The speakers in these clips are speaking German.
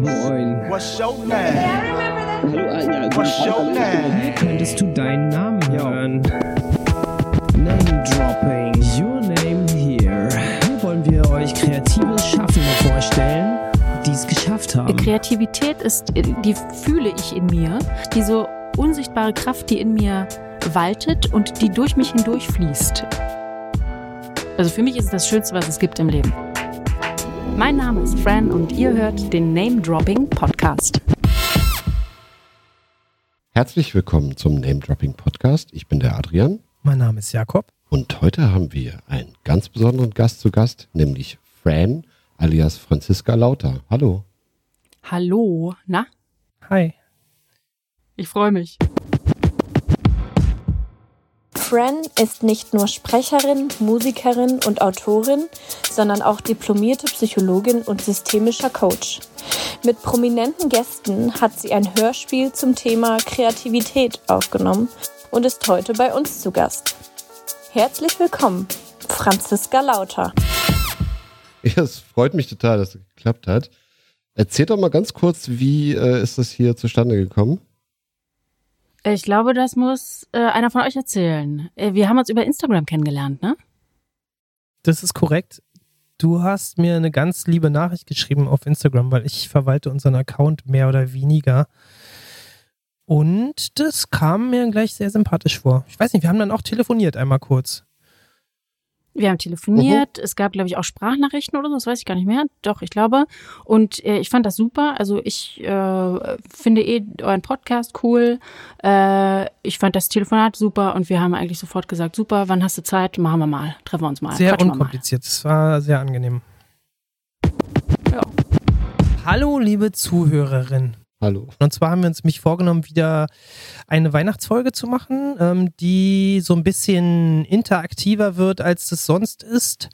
Moin. What's your name? Hallo, ja, What's your name? könntest du deinen Namen hören? Name Dropping, your name here. Hier wollen wir euch kreative Schaffende vorstellen, die es geschafft haben. Kreativität ist, die fühle ich in mir, diese unsichtbare Kraft, die in mir waltet und die durch mich hindurch fließt. Also für mich ist es das Schönste, was es gibt im Leben. Mein Name ist Fran und ihr hört den Name Dropping Podcast. Herzlich willkommen zum Name Dropping Podcast. Ich bin der Adrian Mein Name ist Jakob. und heute haben wir einen ganz besonderen Gast zu Gast, nämlich Fran alias Franziska Lauter. Hallo. Hallo, na? Hi. Ich freue mich. Fran ist nicht nur Sprecherin, Musikerin und Autorin, sondern auch diplomierte Psychologin und systemischer Coach. Mit prominenten Gästen hat sie ein Hörspiel zum Thema Kreativität aufgenommen und ist heute bei uns zu Gast. Herzlich willkommen, Franziska Lauter. Ja, es freut mich total, dass es geklappt hat. Erzähl doch mal ganz kurz, wie äh, ist das hier zustande gekommen? Ich glaube, das muss äh, einer von euch erzählen. Äh, Wir haben uns über Instagram kennengelernt, ne? Das ist korrekt. Du hast mir eine ganz liebe Nachricht geschrieben auf Instagram, weil ich verwalte unseren Account mehr oder weniger. Und das kam mir gleich sehr sympathisch vor. Ich weiß nicht, wir haben dann auch telefoniert einmal kurz. Wir haben telefoniert, es gab, glaube ich, auch Sprachnachrichten oder so, das weiß ich gar nicht mehr. Doch, ich glaube. Und äh, ich fand das super. Also ich äh, finde eh euren Podcast cool. Äh, ich fand das Telefonat super und wir haben eigentlich sofort gesagt, super, wann hast du Zeit? Machen wir mal. Treffen wir uns mal. Sehr unkompliziert. Es war sehr angenehm. Ja. Hallo, liebe Zuhörerin. Hallo. Und zwar haben wir uns mich vorgenommen, wieder eine Weihnachtsfolge zu machen, ähm, die so ein bisschen interaktiver wird, als das sonst ist.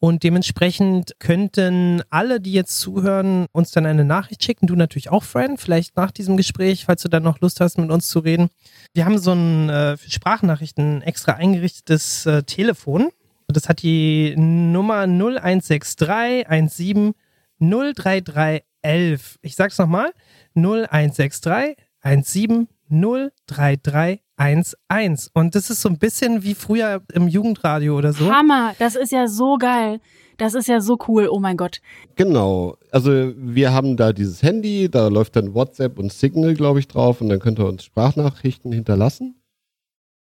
Und dementsprechend könnten alle, die jetzt zuhören, uns dann eine Nachricht schicken. Du natürlich auch, Fran, vielleicht nach diesem Gespräch, falls du dann noch Lust hast, mit uns zu reden. Wir haben so ein äh, für Sprachnachrichten extra eingerichtetes äh, Telefon. Das hat die Nummer 0163 17 033 11. Ich sag's nochmal. 0163 17 033 11. Und das ist so ein bisschen wie früher im Jugendradio oder so. Hammer, das ist ja so geil. Das ist ja so cool, oh mein Gott. Genau. Also wir haben da dieses Handy, da läuft dann WhatsApp und Signal, glaube ich, drauf und dann könnt ihr uns Sprachnachrichten hinterlassen.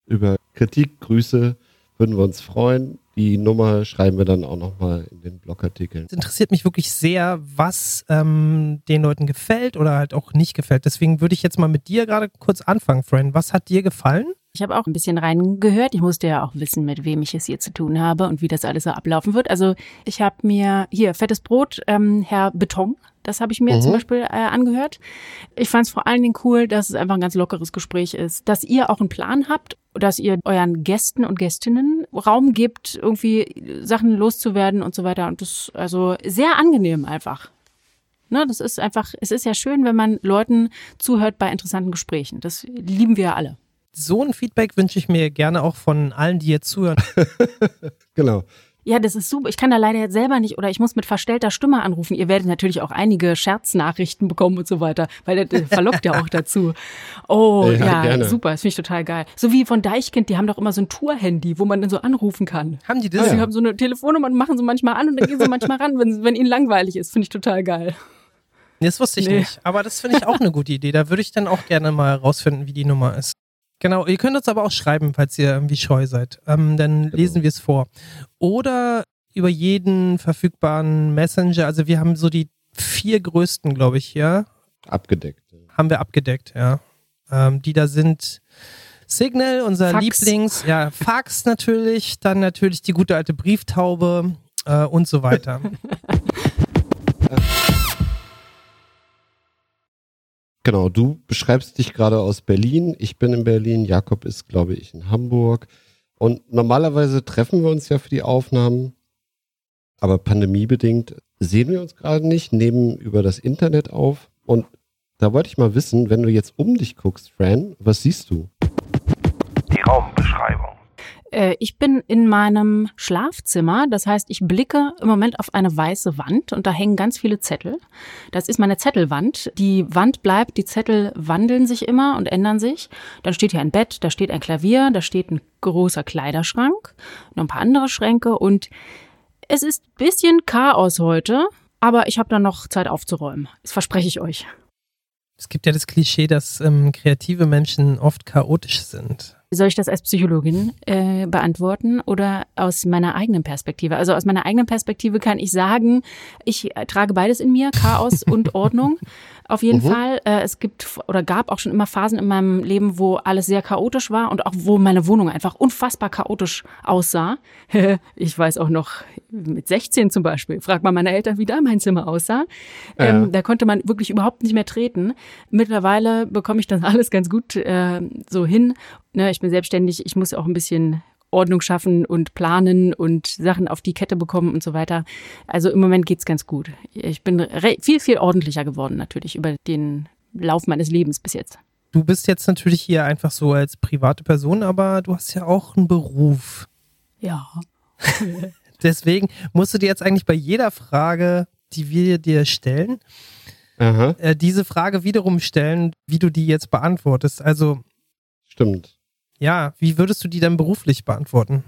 Über Kritik, Grüße würden wir uns freuen. Die Nummer schreiben wir dann auch nochmal in den Blogartikeln. Es interessiert mich wirklich sehr, was ähm, den Leuten gefällt oder halt auch nicht gefällt. Deswegen würde ich jetzt mal mit dir gerade kurz anfangen, Friend. Was hat dir gefallen? Ich habe auch ein bisschen reingehört. Ich musste ja auch wissen, mit wem ich es hier zu tun habe und wie das alles so ablaufen wird. Also ich habe mir hier fettes Brot, ähm, Herr Beton, das habe ich mir Mhm. zum Beispiel äh, angehört. Ich fand es vor allen Dingen cool, dass es einfach ein ganz lockeres Gespräch ist, dass ihr auch einen Plan habt, dass ihr euren Gästen und Gästinnen Raum gibt, irgendwie Sachen loszuwerden und so weiter. Und das also sehr angenehm einfach. Ne, das ist einfach, es ist ja schön, wenn man Leuten zuhört bei interessanten Gesprächen. Das lieben wir ja alle. So ein Feedback wünsche ich mir gerne auch von allen, die jetzt zuhören. Genau. Ja, das ist super. Ich kann da leider jetzt selber nicht oder ich muss mit verstellter Stimme anrufen. Ihr werdet natürlich auch einige Scherznachrichten bekommen und so weiter, weil der, der verlockt ja auch dazu. Oh, Ja, ja, gerne. super. Das finde ich total geil. So wie von Deichkind, die haben doch immer so ein Tour-Handy, wo man dann so anrufen kann. Haben die das? Also, die haben so eine Telefonnummer und machen sie manchmal an und dann gehen sie manchmal ran, wenn, wenn ihnen langweilig ist. Finde ich total geil. Das wusste ich Nee. nicht. Aber das finde ich auch eine gute Idee. Da würde ich dann auch gerne mal rausfinden, wie die Nummer ist. Genau, ihr könnt uns aber auch schreiben, falls ihr irgendwie scheu seid. Ähm, dann lesen wir es vor. Oder über jeden verfügbaren Messenger. Also wir haben so die vier größten, glaube ich, hier. Abgedeckt. Haben wir abgedeckt, ja. Ähm, die da sind Signal, unser Fax. Lieblings, ja, Fax natürlich, dann natürlich die gute alte Brieftaube äh, und so weiter. Genau, du beschreibst dich gerade aus Berlin. Ich bin in Berlin. Jakob ist, glaube ich, in Hamburg. Und normalerweise treffen wir uns ja für die Aufnahmen. Aber pandemiebedingt sehen wir uns gerade nicht, nehmen über das Internet auf. Und da wollte ich mal wissen, wenn du jetzt um dich guckst, Fran, was siehst du? Äh, ich bin in meinem Schlafzimmer. Das heißt, ich blicke im Moment auf eine weiße Wand und da hängen ganz viele Zettel. Das ist meine Zettelwand. Die Wand bleibt, die Zettel wandeln sich immer und ändern sich. Dann steht hier ein Bett, da steht ein Klavier, da steht ein großer Kleiderschrank, noch ein paar andere Schränke und es ist bisschen Chaos heute, aber ich habe da noch Zeit aufzuräumen. Das verspreche ich euch. Es gibt ja das Klischee, dass ähm, kreative Menschen oft chaotisch sind. Soll ich das als Psychologin äh, beantworten oder aus meiner eigenen Perspektive? Also aus meiner eigenen Perspektive kann ich sagen, ich äh, trage beides in mir, Chaos und Ordnung. Auf jeden mhm. Fall. Äh, es gibt oder gab auch schon immer Phasen in meinem Leben, wo alles sehr chaotisch war und auch wo meine Wohnung einfach unfassbar chaotisch aussah. ich weiß auch noch, mit 16 zum Beispiel, fragt man meine Eltern, wie da mein Zimmer aussah. Ja. Ähm, da konnte man wirklich überhaupt nicht mehr treten. Mittlerweile bekomme ich das alles ganz gut äh, so hin. Ne, ich bin selbstständig, ich muss auch ein bisschen Ordnung schaffen und planen und Sachen auf die Kette bekommen und so weiter. Also im Moment geht's ganz gut. Ich bin viel, viel ordentlicher geworden natürlich über den Lauf meines Lebens bis jetzt. Du bist jetzt natürlich hier einfach so als private Person, aber du hast ja auch einen Beruf. Ja. Deswegen musst du dir jetzt eigentlich bei jeder Frage, die wir dir stellen, äh, diese Frage wiederum stellen, wie du die jetzt beantwortest. Also. Stimmt. Ja, wie würdest du die dann beruflich beantworten?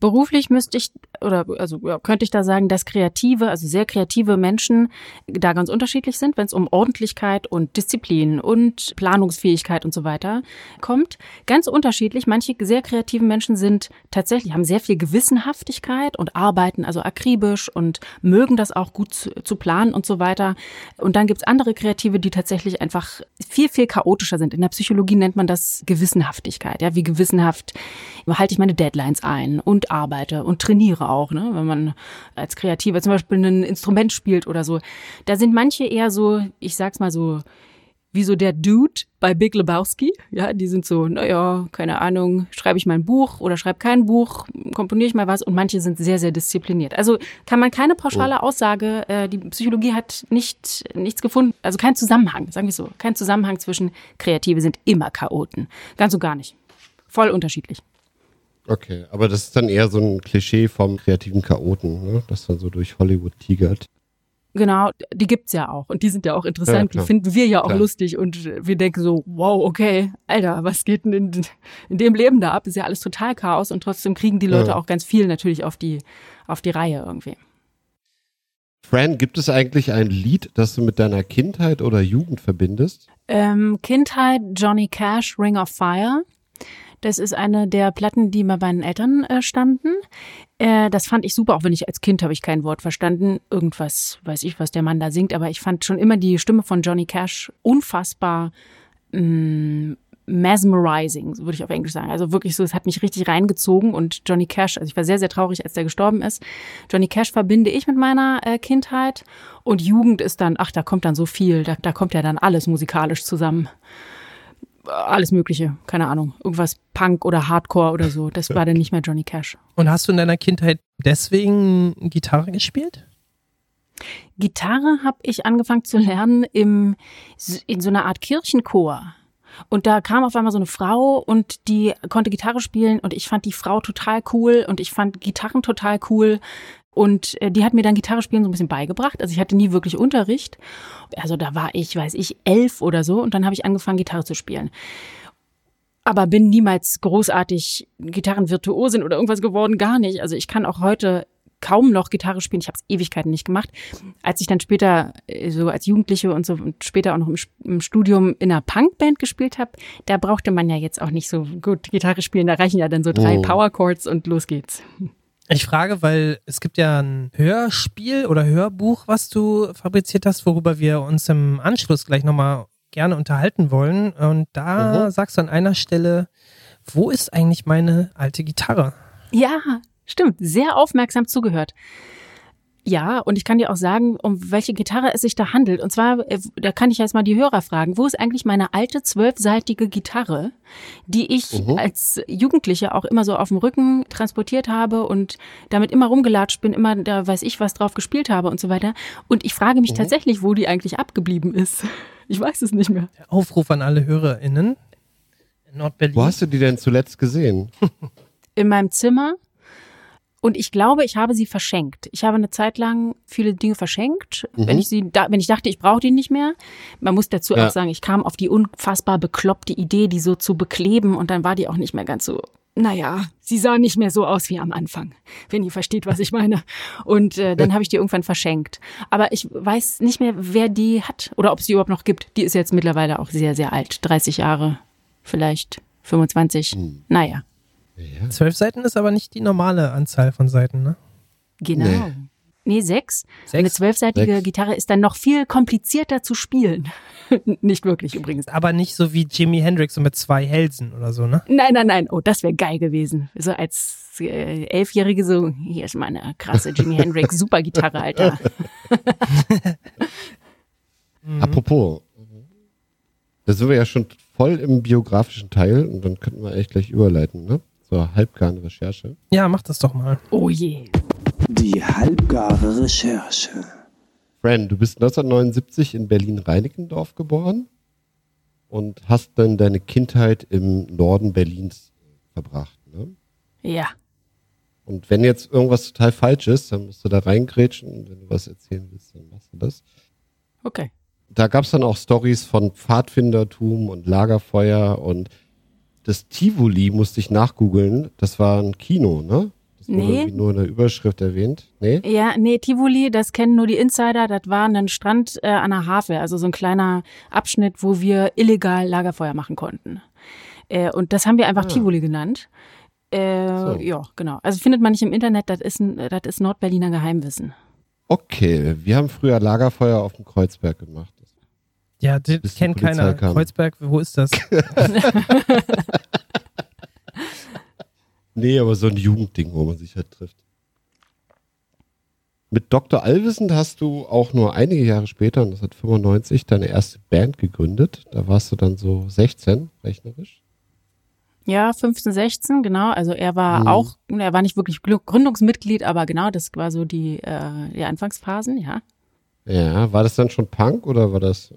Beruflich müsste ich, oder also ja, könnte ich da sagen, dass kreative, also sehr kreative Menschen da ganz unterschiedlich sind, wenn es um Ordentlichkeit und Disziplin und Planungsfähigkeit und so weiter kommt. Ganz unterschiedlich. Manche sehr kreative Menschen sind tatsächlich, haben sehr viel Gewissenhaftigkeit und arbeiten also akribisch und mögen das auch gut zu, zu planen und so weiter. Und dann gibt's andere Kreative, die tatsächlich einfach viel, viel chaotischer sind. In der Psychologie nennt man das Gewissenhaftigkeit. Ja, wie gewissenhaft halte ich meine Deadlines ein und arbeite und trainiere auch, ne? wenn man als Kreativer zum Beispiel ein Instrument spielt oder so. Da sind manche eher so, ich sag's mal so, wie so der Dude bei Big Lebowski. Ja, die sind so, naja, keine Ahnung, schreibe ich mal ein Buch oder schreibe kein Buch, komponiere ich mal was und manche sind sehr, sehr diszipliniert. Also kann man keine pauschale oh. Aussage, äh, die Psychologie hat nicht, nichts gefunden, also kein Zusammenhang, sagen wir so, kein Zusammenhang zwischen Kreative sind immer Chaoten. Ganz und gar nicht. Voll unterschiedlich. Okay, aber das ist dann eher so ein Klischee vom kreativen Chaoten, ne? das dann so durch Hollywood tigert. Genau, die gibt's ja auch und die sind ja auch interessant. Ja, die finden wir ja auch klar. lustig und wir denken so, wow, okay, Alter, was geht denn in, in dem Leben da ab? Ist ja alles total Chaos und trotzdem kriegen die Leute ja. auch ganz viel natürlich auf die, auf die Reihe irgendwie. Fran, gibt es eigentlich ein Lied, das du mit deiner Kindheit oder Jugend verbindest? Ähm, Kindheit, Johnny Cash, Ring of Fire. Das ist eine der Platten, die bei meinen Eltern äh, standen. Äh, das fand ich super, auch wenn ich als Kind habe ich kein Wort verstanden. Irgendwas, weiß ich, was der Mann da singt, aber ich fand schon immer die Stimme von Johnny Cash unfassbar mm, mesmerizing, würde ich auf Englisch sagen. Also wirklich so, es hat mich richtig reingezogen und Johnny Cash, also ich war sehr, sehr traurig, als der gestorben ist. Johnny Cash verbinde ich mit meiner äh, Kindheit und Jugend ist dann, ach, da kommt dann so viel, da, da kommt ja dann alles musikalisch zusammen alles Mögliche, keine Ahnung, irgendwas Punk oder Hardcore oder so. Das war dann nicht mehr Johnny Cash. Und hast du in deiner Kindheit deswegen Gitarre gespielt? Gitarre habe ich angefangen zu lernen im, in so einer Art Kirchenchor. Und da kam auf einmal so eine Frau und die konnte Gitarre spielen und ich fand die Frau total cool und ich fand Gitarren total cool. Und äh, die hat mir dann Gitarre spielen so ein bisschen beigebracht. Also ich hatte nie wirklich Unterricht. Also da war ich, weiß ich, elf oder so. Und dann habe ich angefangen, Gitarre zu spielen. Aber bin niemals großartig Gitarrenvirtuosin oder irgendwas geworden, gar nicht. Also ich kann auch heute kaum noch Gitarre spielen. Ich habe es Ewigkeiten nicht gemacht. Als ich dann später äh, so als Jugendliche und so und später auch noch im, im Studium in einer Punkband gespielt habe, da brauchte man ja jetzt auch nicht so gut Gitarre spielen. Da reichen ja dann so drei oh. Power Chords und los geht's. Ich frage, weil es gibt ja ein Hörspiel oder Hörbuch, was du fabriziert hast, worüber wir uns im Anschluss gleich nochmal gerne unterhalten wollen. Und da mhm. sagst du an einer Stelle, wo ist eigentlich meine alte Gitarre? Ja, stimmt. Sehr aufmerksam zugehört. Ja, und ich kann dir auch sagen, um welche Gitarre es sich da handelt. Und zwar, äh, da kann ich jetzt mal die Hörer fragen, wo ist eigentlich meine alte zwölfseitige Gitarre, die ich mhm. als Jugendliche auch immer so auf dem Rücken transportiert habe und damit immer rumgelatscht bin, immer da weiß ich was drauf gespielt habe und so weiter. Und ich frage mich mhm. tatsächlich, wo die eigentlich abgeblieben ist. Ich weiß es nicht mehr. Aufruf an alle HörerInnen in Nordberlin. Wo hast du die denn zuletzt gesehen? in meinem Zimmer. Und ich glaube, ich habe sie verschenkt. Ich habe eine Zeit lang viele Dinge verschenkt, Mhm. wenn ich sie, da, wenn ich dachte, ich brauche die nicht mehr. Man muss dazu Ja. auch sagen, ich kam auf die unfassbar bekloppte Idee, die so zu bekleben und dann war die auch nicht mehr ganz so. Naja, sie sah nicht mehr so aus wie am Anfang, wenn ihr versteht, was ich meine. Und äh, dann habe ich die irgendwann verschenkt. Aber ich weiß nicht mehr, wer die hat oder ob es die überhaupt noch gibt. Die ist jetzt mittlerweile auch sehr, sehr alt. 30 Jahre, vielleicht 25. Hm. Naja, Zwölf Seiten ist aber nicht die normale Anzahl von Seiten, ne? genau. Nee. Nee, sechs. Sechs? Eine zwölfseitige Sechs. Gitarre ist dann noch viel komplizierter zu spielen. nicht wirklich übrigens. Aber nicht so wie Jimi Hendrix so mit zwei Hälsen oder so, ne? Nein, nein, nein. Oh, das wäre geil gewesen. So als äh, Elfjährige so, hier ist meine krasse Jimi Hendrix Supergitarre, Alter. Apropos, da sind wir ja schon voll im biografischen Teil und dann könnten wir eigentlich gleich überleiten, ne? Zur halbgaren Recherche. Ja, mach das doch mal. Oh je. Die halbgare Recherche. Fran, du bist 1979 in Berlin-Reinickendorf geboren und hast dann deine Kindheit im Norden Berlins verbracht, ne? Ja. Und wenn jetzt irgendwas total falsch ist, dann musst du da reingrätschen und wenn du was erzählen willst, dann machst du das. Okay. da gab es dann auch Stories von Pfadfindertum und Lagerfeuer und das Tivoli musste ich nachgoogeln. Das war ein Kino, ne? Das wurde Nee. irgendwie nur in der Überschrift erwähnt. Nee? Ja, nee, Tivoli, das kennen nur die Insider. Das war ein Strand äh, an der Havel, also so ein kleiner Abschnitt, wo wir illegal Lagerfeuer machen konnten. Äh, und das haben wir einfach Ah. Tivoli genannt. Äh, So. Ja, genau. Also findet man nicht im Internet, das ist, ein, das ist Nordberliner Geheimwissen. Okay, wir haben früher Lagerfeuer auf dem Kreuzberg gemacht. Ja, das kennt keiner. kam. Kreuzberg, wo ist das? Nee, aber so ein Jugendding, wo man sich halt trifft. Mit Dr. Allwissend hast du auch nur einige Jahre später, und das hat 95, deine erste Band gegründet. Da warst du dann so 16, rechnerisch. Ja, 15, 16, genau. Also er war Mhm. auch, er war nicht wirklich Gl- Gründungsmitglied, aber genau, das war so die, äh, die Anfangsphasen, ja. Ja, war das dann schon Punk oder war das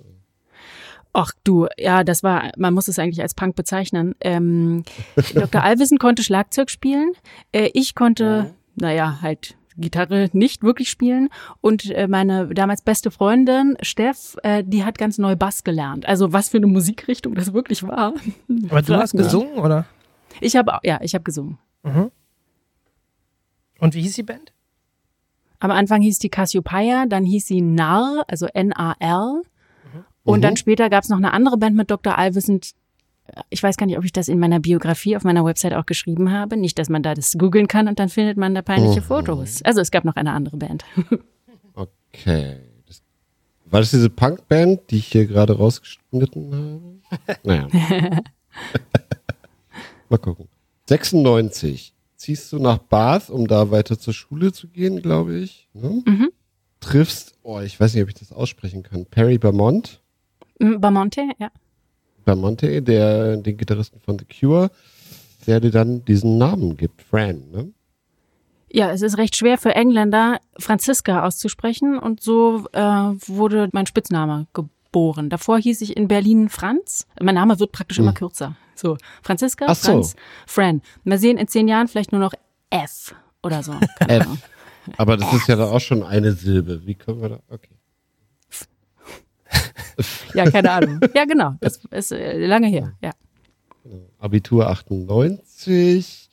Ach du, ja, das war, man muss es eigentlich als Punk bezeichnen. Ähm, Dr. Alwissen konnte Schlagzeug spielen. Äh, ich konnte, naja, halt Gitarre nicht wirklich spielen. Und äh, meine damals beste Freundin, Steff, äh, die hat ganz neu Bass gelernt. Also was für eine Musikrichtung das wirklich war. Aber du hast gesungen, oder? Ich habe, ja, ich habe gesungen. Mhm. Und wie hieß die Band? Am Anfang hieß die Cassiopeia, dann hieß sie Narr, also N-A-R. Und Mhm. dann später gab es noch eine andere Band mit Dr. Allwissend. Ich weiß gar nicht, ob ich das in meiner Biografie auf meiner Website auch geschrieben habe. Nicht, dass man da das googeln kann und dann findet man da peinliche Mhm. Fotos. Also es gab noch eine andere Band. Okay. Das, war das diese Punkband, die ich hier gerade rausgeschnitten habe? Naja. Mal gucken. 96. Ziehst du nach Bath, um da weiter zur Schule zu gehen, glaube ich. Ne? Mhm. Triffst, oh, ich weiß nicht, ob ich das aussprechen kann. Perry Beaumont, Mm, Bamonte, ja. Beaumonte, der, den Gitarristen von The Cure, der dir dann diesen Namen gibt, Fran, ne? Ja, es ist recht schwer für Engländer, Franziska auszusprechen und so äh, wurde mein Spitzname geboren. Davor hieß ich in Berlin Franz. Mein Name wird praktisch immer kürzer. So, Franziska, Hm. Ach so. Franz, Fran. Wir sehen in zehn Jahren vielleicht nur noch F oder so. F. Aber das ist ja dann auch schon eine Silbe. Wie können wir da, okay. Ja, keine Ahnung. Ja, genau. Das ist äh, lange her. Ja. Abitur 98.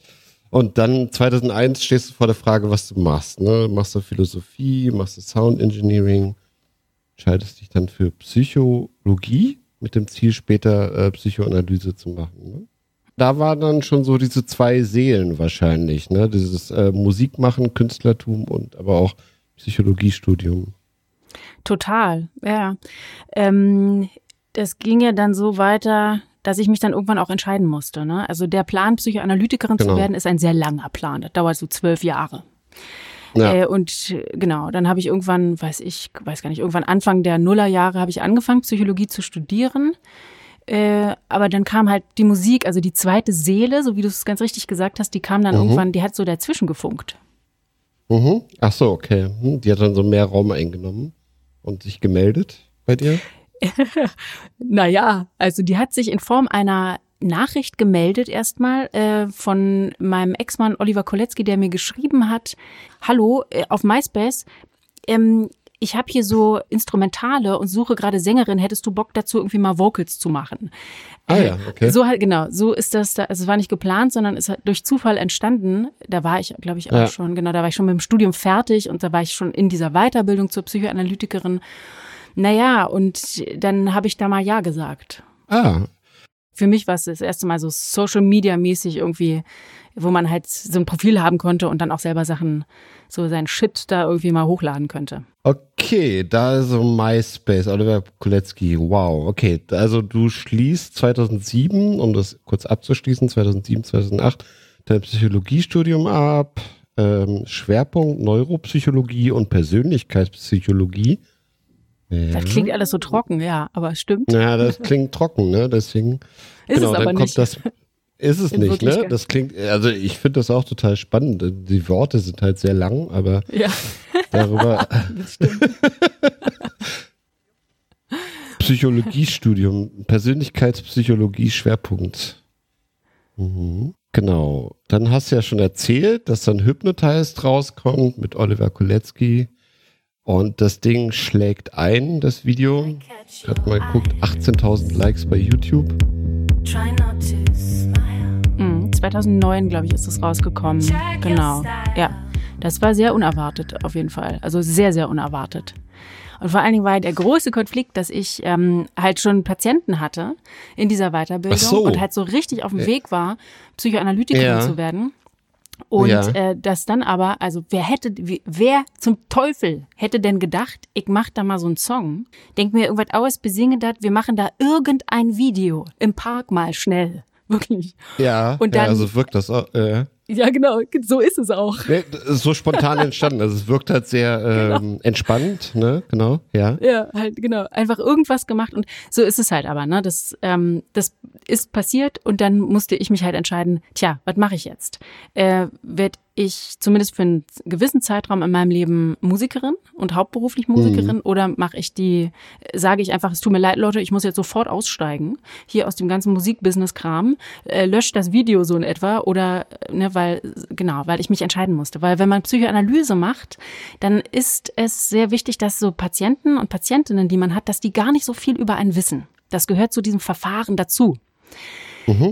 Und dann 2001 stehst du vor der Frage, was du machst. Ne? Machst du Philosophie, machst du Sound Engineering, entscheidest dich dann für Psychologie mit dem Ziel, später äh, Psychoanalyse zu machen. Ne? Da waren dann schon so diese zwei Seelen wahrscheinlich, ne? Dieses äh, Musikmachen, Künstlertum und aber auch Psychologiestudium. Total, ja. Ähm, das ging ja dann so weiter, dass ich mich dann irgendwann auch entscheiden musste. Ne? Also der Plan, Psychoanalytikerin Genau. zu werden, ist ein sehr langer Plan. Das dauert so zwölf Jahre. Ja. Äh, und genau, dann habe ich irgendwann, weiß ich, weiß gar nicht, irgendwann Anfang der Nullerjahre habe ich angefangen, Psychologie zu studieren. Äh, aber dann kam halt die Musik, also die zweite Seele, so wie du es ganz richtig gesagt hast, die kam dann Mhm. irgendwann, die hat so dazwischen gefunkt. Mhm. Ach so, okay. Hm, Die hat dann so mehr Raum eingenommen und sich gemeldet bei dir. Naja, also die hat sich in Form einer Nachricht gemeldet erstmal äh, von meinem Ex-Mann Oliver Kolecki, der mir geschrieben hat, hallo, äh, auf MySpace, ähm, ich habe hier so Instrumentale und suche gerade Sängerin, hättest du Bock dazu irgendwie mal Vocals zu machen? Ah ja, okay. So halt, genau, so ist das da, also es war nicht geplant, sondern es hat durch Zufall entstanden. Da war ich, glaube ich, auch Ja. schon, genau, da war ich schon mit dem Studium fertig und da war ich schon in dieser Weiterbildung zur Psychoanalytikerin. Naja, und dann habe ich da mal Ja gesagt. Ah, Für mich war es das erste Mal so Social Media mäßig irgendwie, wo man halt so ein Profil haben konnte und dann auch selber Sachen, so sein Shit da irgendwie mal hochladen könnte. okay, da ist so MySpace, Oliver Kulecki, wow, okay, also du schließt 2007, um das kurz abzuschließen, 2007, 2008, dein Psychologiestudium ab, ähm, Schwerpunkt Neuropsychologie und Persönlichkeitspsychologie. Ja. Das klingt alles so trocken, ja, aber stimmt. Ja, das klingt trocken, ne? Deswegen. Ist genau, es aber dann nicht. kommt das. Ist es In nicht, ne? Das klingt, also ich finde das auch total spannend. Die Worte sind halt sehr lang, aber Ja, darüber. das stimmt. Psychologiestudium, Persönlichkeitspsychologie Schwerpunkt. Mhm. Genau. Dann hast du ja schon erzählt, dass dann Hypnotized rauskommt mit Oliver Kulecki. Und das Ding schlägt ein, das Video. Ich hab mal geguckt, 18.000 Likes bei YouTube. Mhm, 2009, glaube ich, ist es rausgekommen. Genau. Ja, das war sehr unerwartet auf jeden Fall. Also sehr, sehr unerwartet. Und vor allen Dingen war der große Konflikt, dass ich ähm, halt schon Patienten hatte in dieser Weiterbildung so. und halt so richtig auf dem Weg war, Psychoanalytikerin Ja. zu werden. Und Ja. äh, das dann aber, also wer hätte, wer zum Teufel hätte denn gedacht, ich mach da mal so einen Song, denk mir irgendwas aus, besinge das, wir machen da irgendein Video im Park mal schnell. Wirklich. Ja, Und ja dann- also wirkt das auch. Äh, Ja, genau, so ist es auch. das ist so spontan entstanden. Also es wirkt halt sehr Genau. ähm, entspannt, ne? Genau, ja. Ja, halt, genau. Einfach irgendwas gemacht und so ist es halt aber, ne? Das, ähm, das ist passiert und dann musste ich mich halt entscheiden, tja, was mache ich jetzt? Äh, werd ich zumindest für einen gewissen Zeitraum in meinem Leben Musikerin und hauptberuflich Musikerin oder mache ich die, sage ich einfach, es tut mir leid, Leute, ich muss jetzt sofort aussteigen, hier aus dem ganzen Musikbusiness-Kram, äh, löscht das Video so in etwa oder, äh, ne, weil, genau, weil ich mich entscheiden musste. Weil wenn man Psychoanalyse macht, dann ist es sehr wichtig, dass so Patienten und Patientinnen, die man hat, dass die gar nicht so viel über einen wissen. Das gehört zu diesem Verfahren dazu.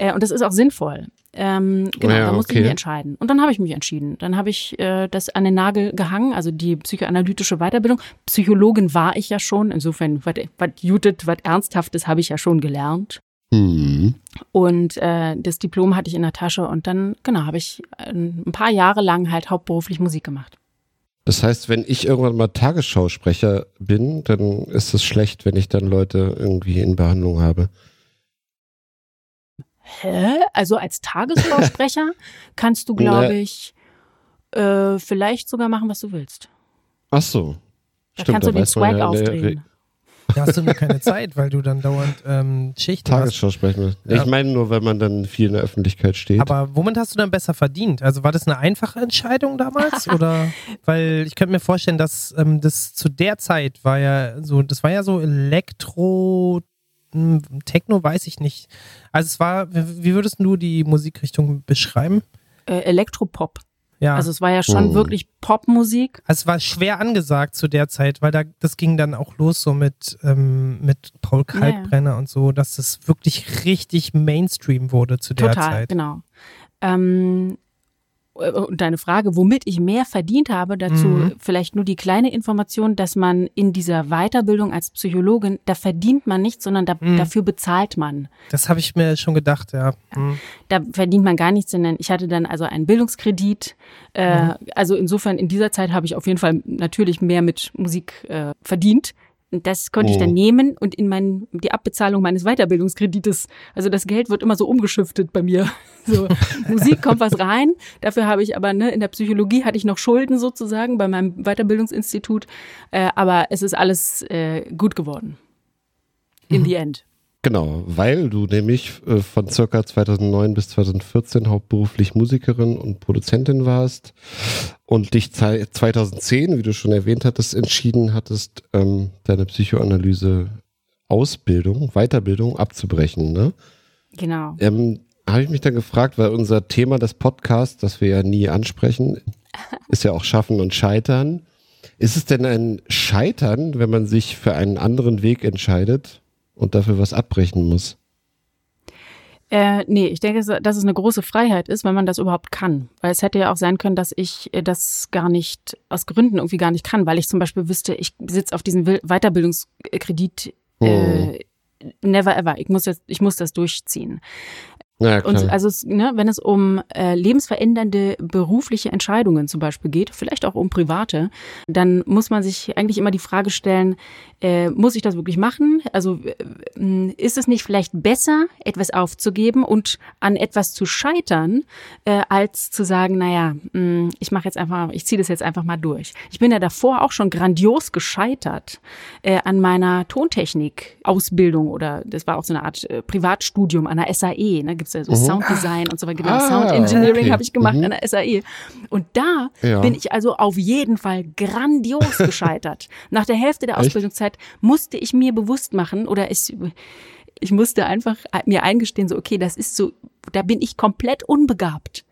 Äh, und das ist auch sinnvoll. Ähm, genau, Ja, da musste ich okay. mich entscheiden. Und dann habe ich mich entschieden. Dann habe ich äh, das an den Nagel gehangen, also die psychoanalytische Weiterbildung. Psychologin war ich ja schon. Insofern, was Judith, was Ernsthaftes habe ich ja schon gelernt. Hm. Und äh, das Diplom hatte ich in der Tasche und dann, genau, habe ich äh, ein paar Jahre lang halt hauptberuflich Musik gemacht. Das heißt, wenn ich irgendwann mal Tagesschausprecher bin, dann ist es schlecht, wenn ich dann Leute irgendwie in Behandlung habe. Hä? Also als Tagesschausprecher kannst du, glaube Ne. ich, äh, vielleicht sogar machen, was du willst. Ach so. Da kannst du den Swag ja der aufdrehen. Da hast du nur keine Zeit, weil du dann dauernd ähm, Schichten hast. Tagesschausprecher. Ja. Ich meine nur, wenn man dann viel in der Öffentlichkeit steht. Aber womit hast du dann besser verdient? Also war das eine einfache Entscheidung damals? oder weil ich könnte mir vorstellen, dass ähm, das zu der Zeit war ja so, das war ja so Elektro, Techno, weiß ich nicht. Also es war, wie würdest du die Musikrichtung beschreiben? Äh, Elektropop. Ja. Also es war ja schon Mhm. wirklich Popmusik. Also es war schwer angesagt zu der Zeit, weil da das ging dann auch los so mit, ähm, mit Paul Ja, ja. Kalkbrenner und so, dass das wirklich richtig Mainstream wurde zu der Total, Zeit. genau. Ähm, und deine Frage, womit ich mehr verdient habe, dazu Mhm. vielleicht nur die kleine Information, dass man in dieser Weiterbildung als Psychologin, da verdient man nichts, sondern da, Mhm. dafür bezahlt man. Das habe ich mir schon gedacht, ja. Mhm. Da verdient man gar nichts, sondern ich hatte dann also einen Bildungskredit. Äh, Also insofern in dieser Zeit habe ich auf jeden Fall natürlich mehr mit Musik äh, verdient. Und das konnte ich dann Mhm. nehmen und in mein, die Abbezahlung meines Weiterbildungskredites. Also das Geld wird immer so umgeschiftet bei mir. So, Musik kommt was rein. Dafür habe ich aber, ne, in der Psychologie hatte ich noch Schulden sozusagen bei meinem Weiterbildungsinstitut. Äh, aber es ist alles äh, gut geworden. In the end. Genau, weil du nämlich äh, von circa 2009 bis 2014 hauptberuflich Musikerin und Produzentin warst und dich zei- 2010, wie du schon erwähnt hattest, entschieden hattest, ähm, deine Psychoanalyse Ausbildung, Weiterbildung abzubrechen, ne? Genau. Ähm, habe ich mich dann gefragt, weil unser Thema des Podcasts, das wir ja nie ansprechen, ist ja auch Schaffen und Scheitern. Ist es denn ein Scheitern, wenn man sich für einen anderen Weg entscheidet und dafür was abbrechen muss? Äh, nee, ich denke, dass es eine große Freiheit ist, wenn man das überhaupt kann. Weil es hätte ja auch sein können, dass ich äh, das gar nicht, aus Gründen irgendwie gar nicht kann, weil ich zum Beispiel wüsste, ich sitze auf diesem Weiterbildungskredit. Äh, oh. never ever. Ich muss, jetzt, ich muss das durchziehen. Ja, klar. Und also ne, wenn es um äh, lebensverändernde berufliche Entscheidungen zum Beispiel geht, vielleicht auch um private, dann muss man sich eigentlich immer die Frage stellen, äh, muss ich das wirklich machen? Also äh, ist es nicht vielleicht besser, etwas aufzugeben und an etwas zu scheitern, äh, als zu sagen, naja, mh, ich mache jetzt einfach, ich ziehe das jetzt einfach mal durch. Ich bin ja davor auch schon grandios gescheitert äh, an meiner Tontechnik-Ausbildung oder das war auch so eine Art äh, Privatstudium an der SAE. Ne? Gibt's ja so mhm. Sounddesign und so weiter. Genau, ah, Sound Engineering okay. habe ich gemacht mhm. an der SAE. Und da ja. bin ich also auf jeden Fall grandios gescheitert. Nach der Hälfte der Ausbildungszeit musste ich mir bewusst machen oder ich, ich musste einfach mir eingestehen, so, okay, das ist so, da bin ich komplett unbegabt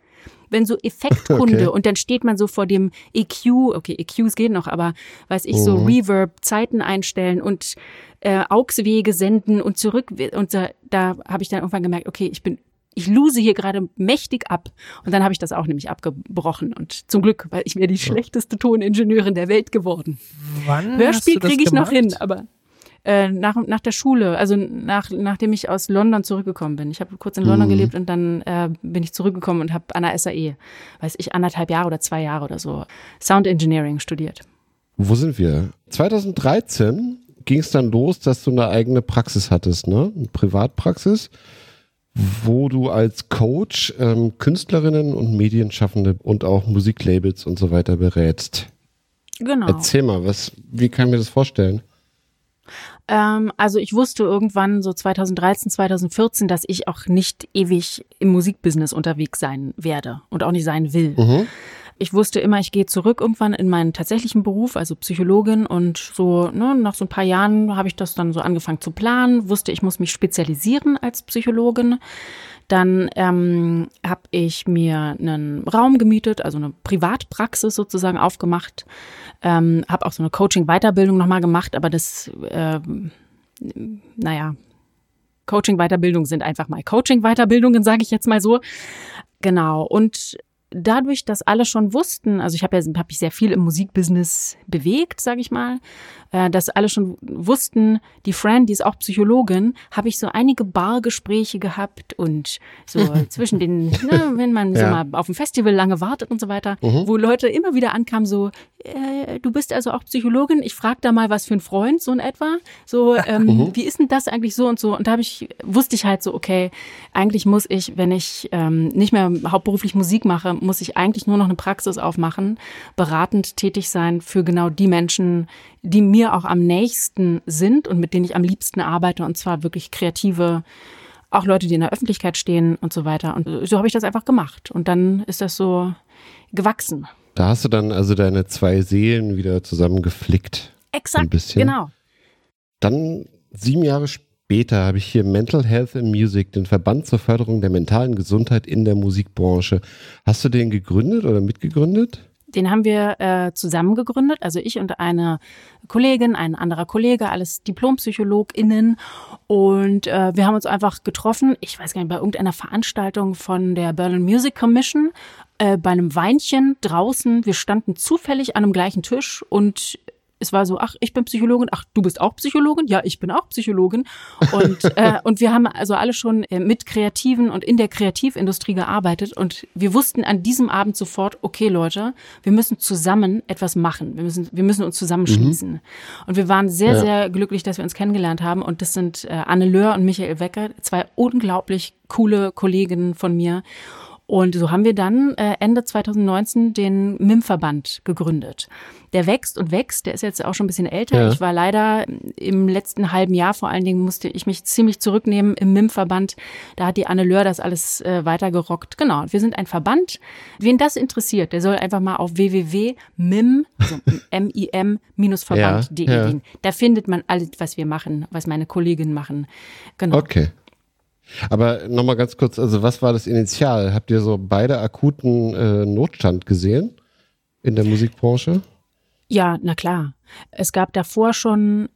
wenn so Effektkunde okay. und dann steht man so vor dem EQ, okay, EQs gehen noch, aber weiß ich, so mhm. Reverb, Zeiten einstellen und äh, AUX-Wege senden und zurück und da, da habe ich dann irgendwann gemerkt, okay, ich bin ich lose hier gerade mächtig ab. Und dann habe ich das auch nämlich abgebrochen. Und zum Glück, weil ich mir die schlechteste Toningenieurin der Welt geworden. Wann Hörspiel kriege ich gemacht? noch hin, aber äh, nach, nach der Schule, also nach, nachdem ich aus London zurückgekommen bin. Ich habe kurz in London mhm. gelebt und dann äh, bin ich zurückgekommen und habe an der SAE, weiß ich, anderthalb Jahre oder zwei Jahre oder so, Sound Engineering studiert. Wo sind wir? 2013 ging es dann los, dass du eine eigene Praxis hattest, ne? Eine Privatpraxis wo du als Coach ähm, Künstlerinnen und Medienschaffende und auch Musiklabels und so weiter berätst. Genau. Erzähl mal, was, wie kann ich mir das vorstellen? Ähm, also ich wusste irgendwann so 2013, 2014, dass ich auch nicht ewig im Musikbusiness unterwegs sein werde und auch nicht sein will. Mhm. Ich wusste immer, ich gehe zurück irgendwann in meinen tatsächlichen Beruf, also Psychologin. Und so ne, nach so ein paar Jahren habe ich das dann so angefangen zu planen, wusste, ich muss mich spezialisieren als Psychologin. Dann ähm, habe ich mir einen Raum gemietet, also eine Privatpraxis sozusagen aufgemacht. Ähm, habe auch so eine Coaching-Weiterbildung nochmal gemacht, aber das, äh, naja, Coaching-Weiterbildungen sind einfach mal Coaching-Weiterbildungen, sage ich jetzt mal so. Genau. Und dadurch, dass alle schon wussten, also ich habe ja hab ich sehr viel im Musikbusiness bewegt, sage ich mal, äh, dass alle schon wussten, die Fran, die ist auch Psychologin, habe ich so einige Bargespräche gehabt und so zwischen den, ne, wenn man ja. so mal auf dem Festival lange wartet und so weiter, mhm. wo Leute immer wieder ankamen, so, äh, du bist also auch Psychologin, ich frage da mal was für einen Freund, so in etwa, so, ähm, mhm. wie ist denn das eigentlich so und so? Und da habe ich, wusste ich halt so, okay, eigentlich muss ich, wenn ich ähm, nicht mehr hauptberuflich Musik mache, muss ich eigentlich nur noch eine Praxis aufmachen, beratend tätig sein für genau die Menschen, die mir auch am nächsten sind und mit denen ich am liebsten arbeite, und zwar wirklich kreative, auch Leute, die in der Öffentlichkeit stehen und so weiter. Und so habe ich das einfach gemacht. Und dann ist das so gewachsen. Da hast du dann also deine zwei Seelen wieder zusammengeflickt. Exakt, ein bisschen. genau. Dann sieben Jahre später habe ich hier Mental Health in Music, den Verband zur Förderung der mentalen Gesundheit in der Musikbranche. Hast du den gegründet oder mitgegründet? Den haben wir äh, zusammen gegründet, also ich und eine Kollegin, ein anderer Kollege, alles DiplompsychologInnen. Und äh, wir haben uns einfach getroffen, ich weiß gar nicht, bei irgendeiner Veranstaltung von der Berlin Music Commission, äh, bei einem Weinchen draußen. Wir standen zufällig an einem gleichen Tisch und es war so, ach, ich bin Psychologin, ach, du bist auch Psychologin, ja, ich bin auch Psychologin. Und, äh, und wir haben also alle schon äh, mit Kreativen und in der Kreativindustrie gearbeitet und wir wussten an diesem Abend sofort, okay, Leute, wir müssen zusammen etwas machen. Wir müssen, wir müssen uns zusammenschließen. Mhm. Und wir waren sehr, ja. sehr glücklich, dass wir uns kennengelernt haben. Und das sind äh, Anne Löhr und Michael Wecker, zwei unglaublich coole Kolleginnen von mir. Und so haben wir dann äh, Ende 2019 den MIM-Verband gegründet. Der wächst und wächst, der ist jetzt auch schon ein bisschen älter. Ja. Ich war leider im letzten halben Jahr, vor allen Dingen musste ich mich ziemlich zurücknehmen im MIM-Verband. Da hat die Anne Löhr das alles äh, weitergerockt. Genau, wir sind ein Verband. Wen das interessiert, der soll einfach mal auf www.mim, also M-I-M-verband.de ja, ja. gehen. Da findet man alles, was wir machen, was meine Kolleginnen machen. Genau. Okay. Aber nochmal ganz kurz, also was war das Initial? Habt ihr so beide akuten äh, Notstand gesehen in der Musikbranche? Ja, na klar. Es gab davor schon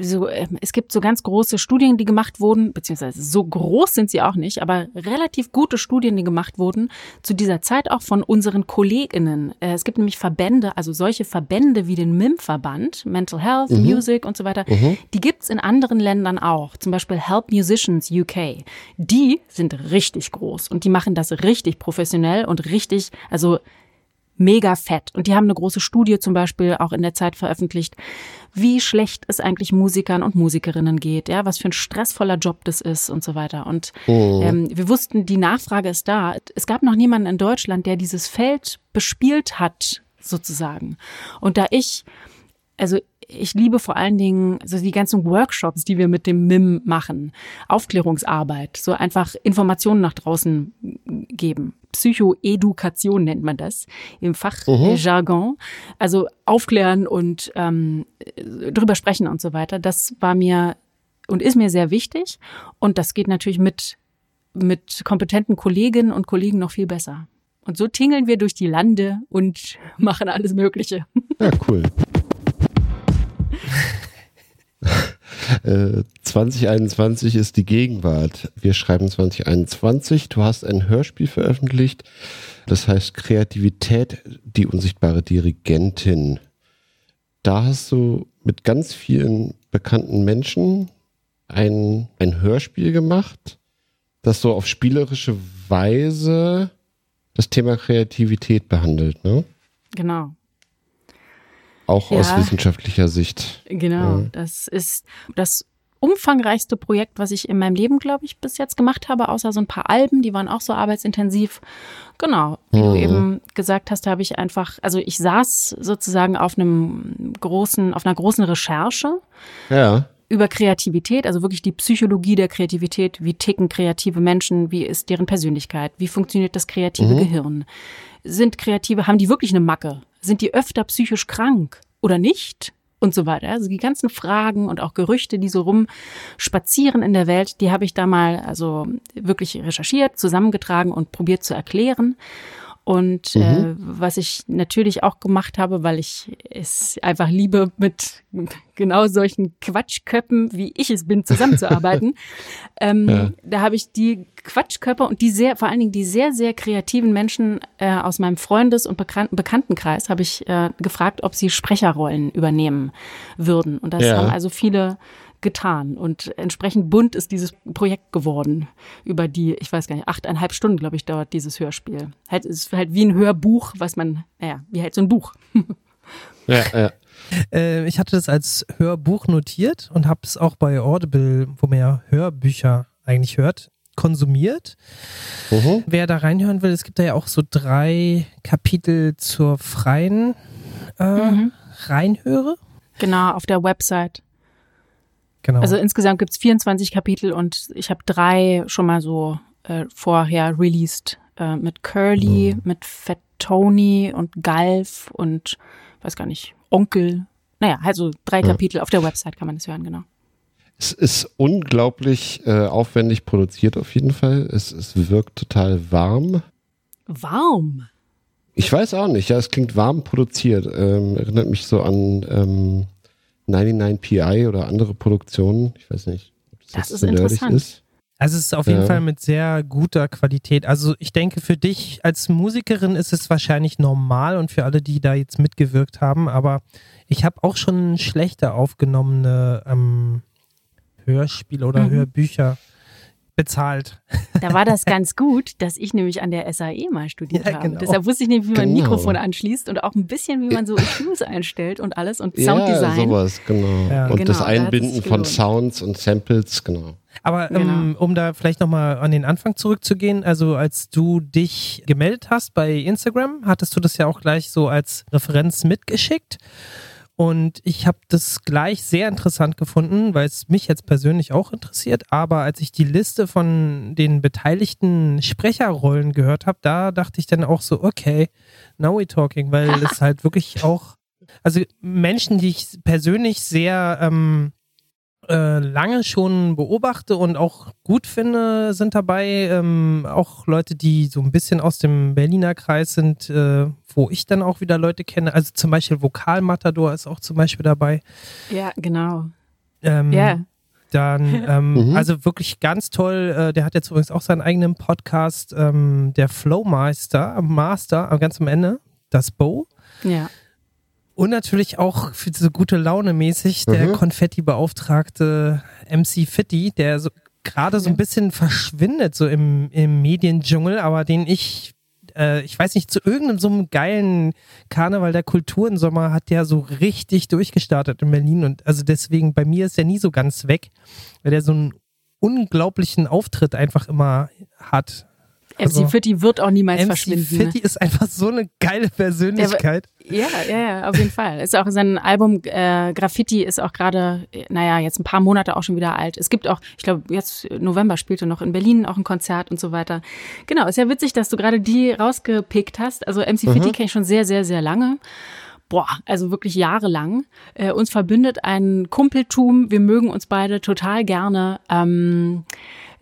so, ähm, es gibt so ganz große Studien, die gemacht wurden, beziehungsweise so groß sind sie auch nicht, aber relativ gute Studien, die gemacht wurden, zu dieser Zeit auch von unseren KollegInnen. Äh, es gibt nämlich Verbände, also solche Verbände wie den MIM-Verband, Mental Health, mhm. Music und so weiter, mhm. die gibt's in anderen Ländern auch. Zum Beispiel Help Musicians UK. Die sind richtig groß und die machen das richtig professionell und richtig, also mega fett. Und die haben eine große Studie zum Beispiel auch in der Zeit veröffentlicht, wie schlecht es eigentlich Musikern und Musikerinnen geht, ja, was für ein stressvoller Job das ist und so weiter. Und oh. ähm, wir wussten, die Nachfrage ist da. Es gab noch niemanden in Deutschland, der dieses Feld bespielt hat, sozusagen. Und da ich also ich liebe vor allen Dingen so die ganzen Workshops, die wir mit dem MIM machen. Aufklärungsarbeit, so einfach Informationen nach draußen geben. Psychoedukation nennt man das im Fachjargon. Mhm. Also aufklären und ähm, drüber sprechen und so weiter. Das war mir und ist mir sehr wichtig. Und das geht natürlich mit, mit kompetenten Kolleginnen und Kollegen noch viel besser. Und so tingeln wir durch die Lande und machen alles Mögliche. Ja, cool. 2021 äh, ist die Gegenwart. Wir schreiben 2021. Du hast ein Hörspiel veröffentlicht. Das heißt Kreativität, die unsichtbare Dirigentin. Da hast du mit ganz vielen bekannten Menschen ein, ein Hörspiel gemacht, das so auf spielerische Weise das Thema Kreativität behandelt, ne? Genau. Auch ja, aus wissenschaftlicher Sicht. Genau, ja. das ist das umfangreichste Projekt, was ich in meinem Leben, glaube ich, bis jetzt gemacht habe, außer so ein paar Alben, die waren auch so arbeitsintensiv. Genau, wie mhm. du eben gesagt hast, habe ich einfach, also ich saß sozusagen auf einem großen, auf einer großen Recherche. Ja. Über Kreativität, also wirklich die Psychologie der Kreativität, wie ticken kreative Menschen, wie ist deren Persönlichkeit, wie funktioniert das kreative mhm. Gehirn. Sind Kreative, haben die wirklich eine Macke? Sind die öfter psychisch krank oder nicht? Und so weiter. Also die ganzen Fragen und auch Gerüchte, die so rumspazieren in der Welt, die habe ich da mal also wirklich recherchiert, zusammengetragen und probiert zu erklären. Und mhm. äh, was ich natürlich auch gemacht habe, weil ich es einfach liebe, mit genau solchen Quatschköppen, wie ich es bin, zusammenzuarbeiten. ähm, ja. Da habe ich die Quatschköpfe und die sehr, vor allen Dingen die sehr, sehr kreativen Menschen äh, aus meinem Freundes- und Bekan Bekanntenkreis habe ich äh, gefragt, ob sie Sprecherrollen übernehmen würden. Und das ja. haben also viele getan. Und entsprechend bunt ist dieses Projekt geworden. Über die, ich weiß gar nicht, achteinhalb Stunden, glaube ich, dauert dieses Hörspiel. Halt, es ist halt wie ein Hörbuch, was man, naja, wie halt so ein Buch. ja, ja. Äh, ich hatte das als Hörbuch notiert und habe es auch bei Audible, wo man ja Hörbücher eigentlich hört, konsumiert. Mhm. Wer da reinhören will, es gibt da ja auch so drei Kapitel zur freien äh, mhm. Reinhöre. Genau, auf der Website. Genau. Also insgesamt gibt's 24 Kapitel und ich habe drei schon mal so äh, vorher released. Äh, mit Curly, mhm. mit Fat Tony und Galf und weiß gar nicht, Onkel. Naja, also drei ja. Kapitel auf der Website kann man das hören, genau. Es ist unglaublich äh, aufwendig produziert auf jeden Fall. Es, es wirkt total warm. Warm? Ich weiß auch nicht. Ja, es klingt warm produziert. Ähm, erinnert mich so an ähm, 99 PI oder andere Produktionen. Ich weiß nicht, ob das, das ist so interessant. ist. Also es ist auf jeden ja. Fall mit sehr guter Qualität. Also ich denke, für dich als Musikerin ist es wahrscheinlich normal und für alle, die da jetzt mitgewirkt haben, aber ich habe auch schon schlechter aufgenommene ähm, Hörspiele oder mhm. Hörbücher bezahlt. Da war das ganz gut, dass ich nämlich an der SAE mal studiert ja, habe. Genau. Deshalb wusste ich nämlich, wie man genau. ein Mikrofon anschließt und auch ein bisschen, wie man so EQs einstellt und alles und Sounddesign. Ja, sowas, genau. Ja. Und genau, das Einbinden da von Sounds und Samples, genau. Aber ähm, genau. um da vielleicht nochmal an den Anfang zurückzugehen, also als du dich gemeldet hast bei Instagram, hattest du das ja auch gleich so als Referenz mitgeschickt. Und ich habe das gleich sehr interessant gefunden, weil es mich jetzt persönlich auch interessiert. Aber als ich die Liste von den beteiligten Sprecherrollen gehört habe, da dachte ich dann auch so, okay, now we talking, weil es halt wirklich auch, also Menschen, die ich persönlich sehr ähm, äh, lange schon beobachte und auch gut finde, sind dabei ähm, auch Leute, die so ein bisschen aus dem Berliner Kreis sind, äh, wo ich dann auch wieder Leute kenne. Also zum Beispiel Vokalmatador ist auch zum Beispiel dabei. Ja, genau. Ähm, Ja. Dann, ähm, Mhm. also wirklich ganz toll. Äh, der hat jetzt übrigens auch seinen eigenen Podcast, ähm, der Flowmeister, Master, am ganz am Ende, das Bo. Ja. Und natürlich auch für diese gute Laune mäßig der Mhm. Konfetti-Beauftragte MC Fitty, der so gerade so ein bisschen verschwindet so im, im Mediendschungel, aber den ich, äh, ich weiß nicht, zu irgendeinem so einem geilen Karneval der Kulturensommer hat der so richtig durchgestartet in Berlin und also deswegen bei mir ist der nie so ganz weg, weil der so einen unglaublichen Auftritt einfach immer hat. Also, MC Fitty wird auch niemals MC verschwinden. Fitty ist einfach so eine geile Persönlichkeit. Ja, ja, ja, auf jeden Fall. Ist auch sein Album äh, Graffiti ist auch gerade, äh, naja, jetzt ein paar Monate auch schon wieder alt. Es gibt auch, ich glaube, jetzt November spielte noch in Berlin auch ein Konzert und so weiter. Genau, ist ja witzig, dass du gerade die rausgepickt hast. Also MC Fitty kenne ich schon sehr, sehr, sehr lange. Boah, also wirklich jahrelang. Äh, uns verbindet ein Kumpeltum. Wir mögen uns beide total gerne. Ähm,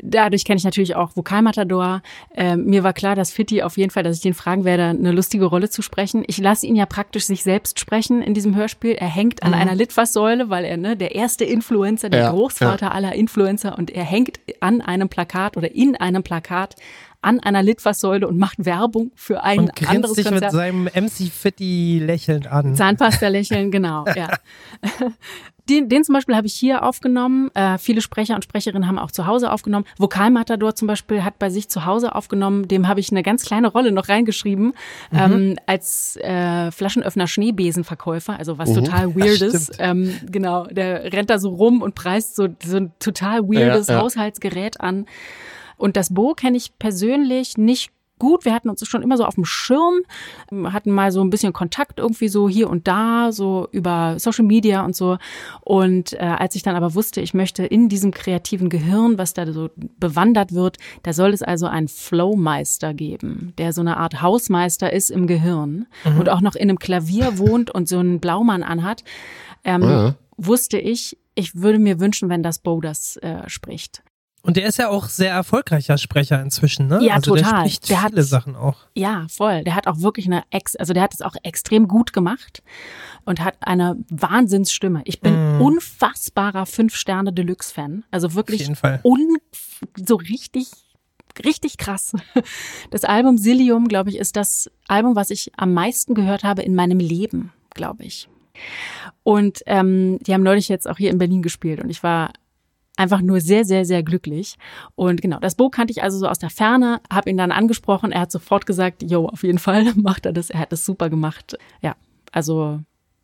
Dadurch kenne ich natürlich auch Vokalmatador. Ähm, mir war klar, dass Fitti auf jeden Fall, dass ich den fragen werde, eine lustige Rolle zu sprechen. Ich lasse ihn ja praktisch sich selbst sprechen in diesem Hörspiel. Er hängt an einer Litfaßsäule, weil er ne, der erste Influencer, der Ja, Großvater aller Influencer und er hängt an einem Plakat oder in einem Plakat an einer Litfaßsäule und macht Werbung für ein und grinst anderes sich mit seinem MC Fitty lächelnd an. Zahnpasta lächeln, genau, ja. Den, den zum Beispiel habe ich hier aufgenommen. Äh, viele Sprecher und Sprecherinnen haben auch zu Hause aufgenommen. Vokalmatador zum Beispiel hat bei sich zu Hause aufgenommen. Dem habe ich eine ganz kleine Rolle noch reingeschrieben ähm, als äh, Flaschenöffner Schneebesenverkäufer. Also was total weirdes. ähm, genau, der rennt da so rum und preist so, so ein total weirdes Ja, ja. Haushaltsgerät an. Und das Bo kenne ich persönlich nicht gut. Wir hatten uns schon immer so auf dem Schirm, hatten mal so ein bisschen Kontakt irgendwie so hier und da, so über Social Media und so. Und äh, als ich dann aber wusste, ich möchte in diesem kreativen Gehirn, was da so bewandert wird, da soll es also einen Flowmeister geben, der so eine Art Hausmeister ist im Gehirn und auch noch in einem Klavier wohnt und so einen Blaumann anhat, ähm, Ja. wusste ich, ich würde mir wünschen, wenn das Bo das äh, spricht. Und der ist ja auch sehr erfolgreicher Sprecher inzwischen, ne? Ja, also Der total. spricht Der hat- viele Sachen auch. Ja, voll. Der hat auch wirklich eine ex, also der hat es auch extrem gut gemacht und hat eine Wahnsinnsstimme. Ich bin unfassbarer Fünf-Sterne-Deluxe-Fan. Also wirklich jeden Fall. un, so richtig, richtig krass. Das Album Silium, glaube ich, ist das Album, was ich am meisten gehört habe in meinem Leben, glaube ich. Und ähm, die haben neulich jetzt auch hier in Berlin gespielt und ich war einfach nur sehr, sehr, sehr glücklich. Und genau, das Bo kannte ich also so aus der Ferne, habe ihn dann angesprochen. Er hat sofort gesagt, jo, auf jeden Fall macht er das. Er hat das super gemacht. Ja, also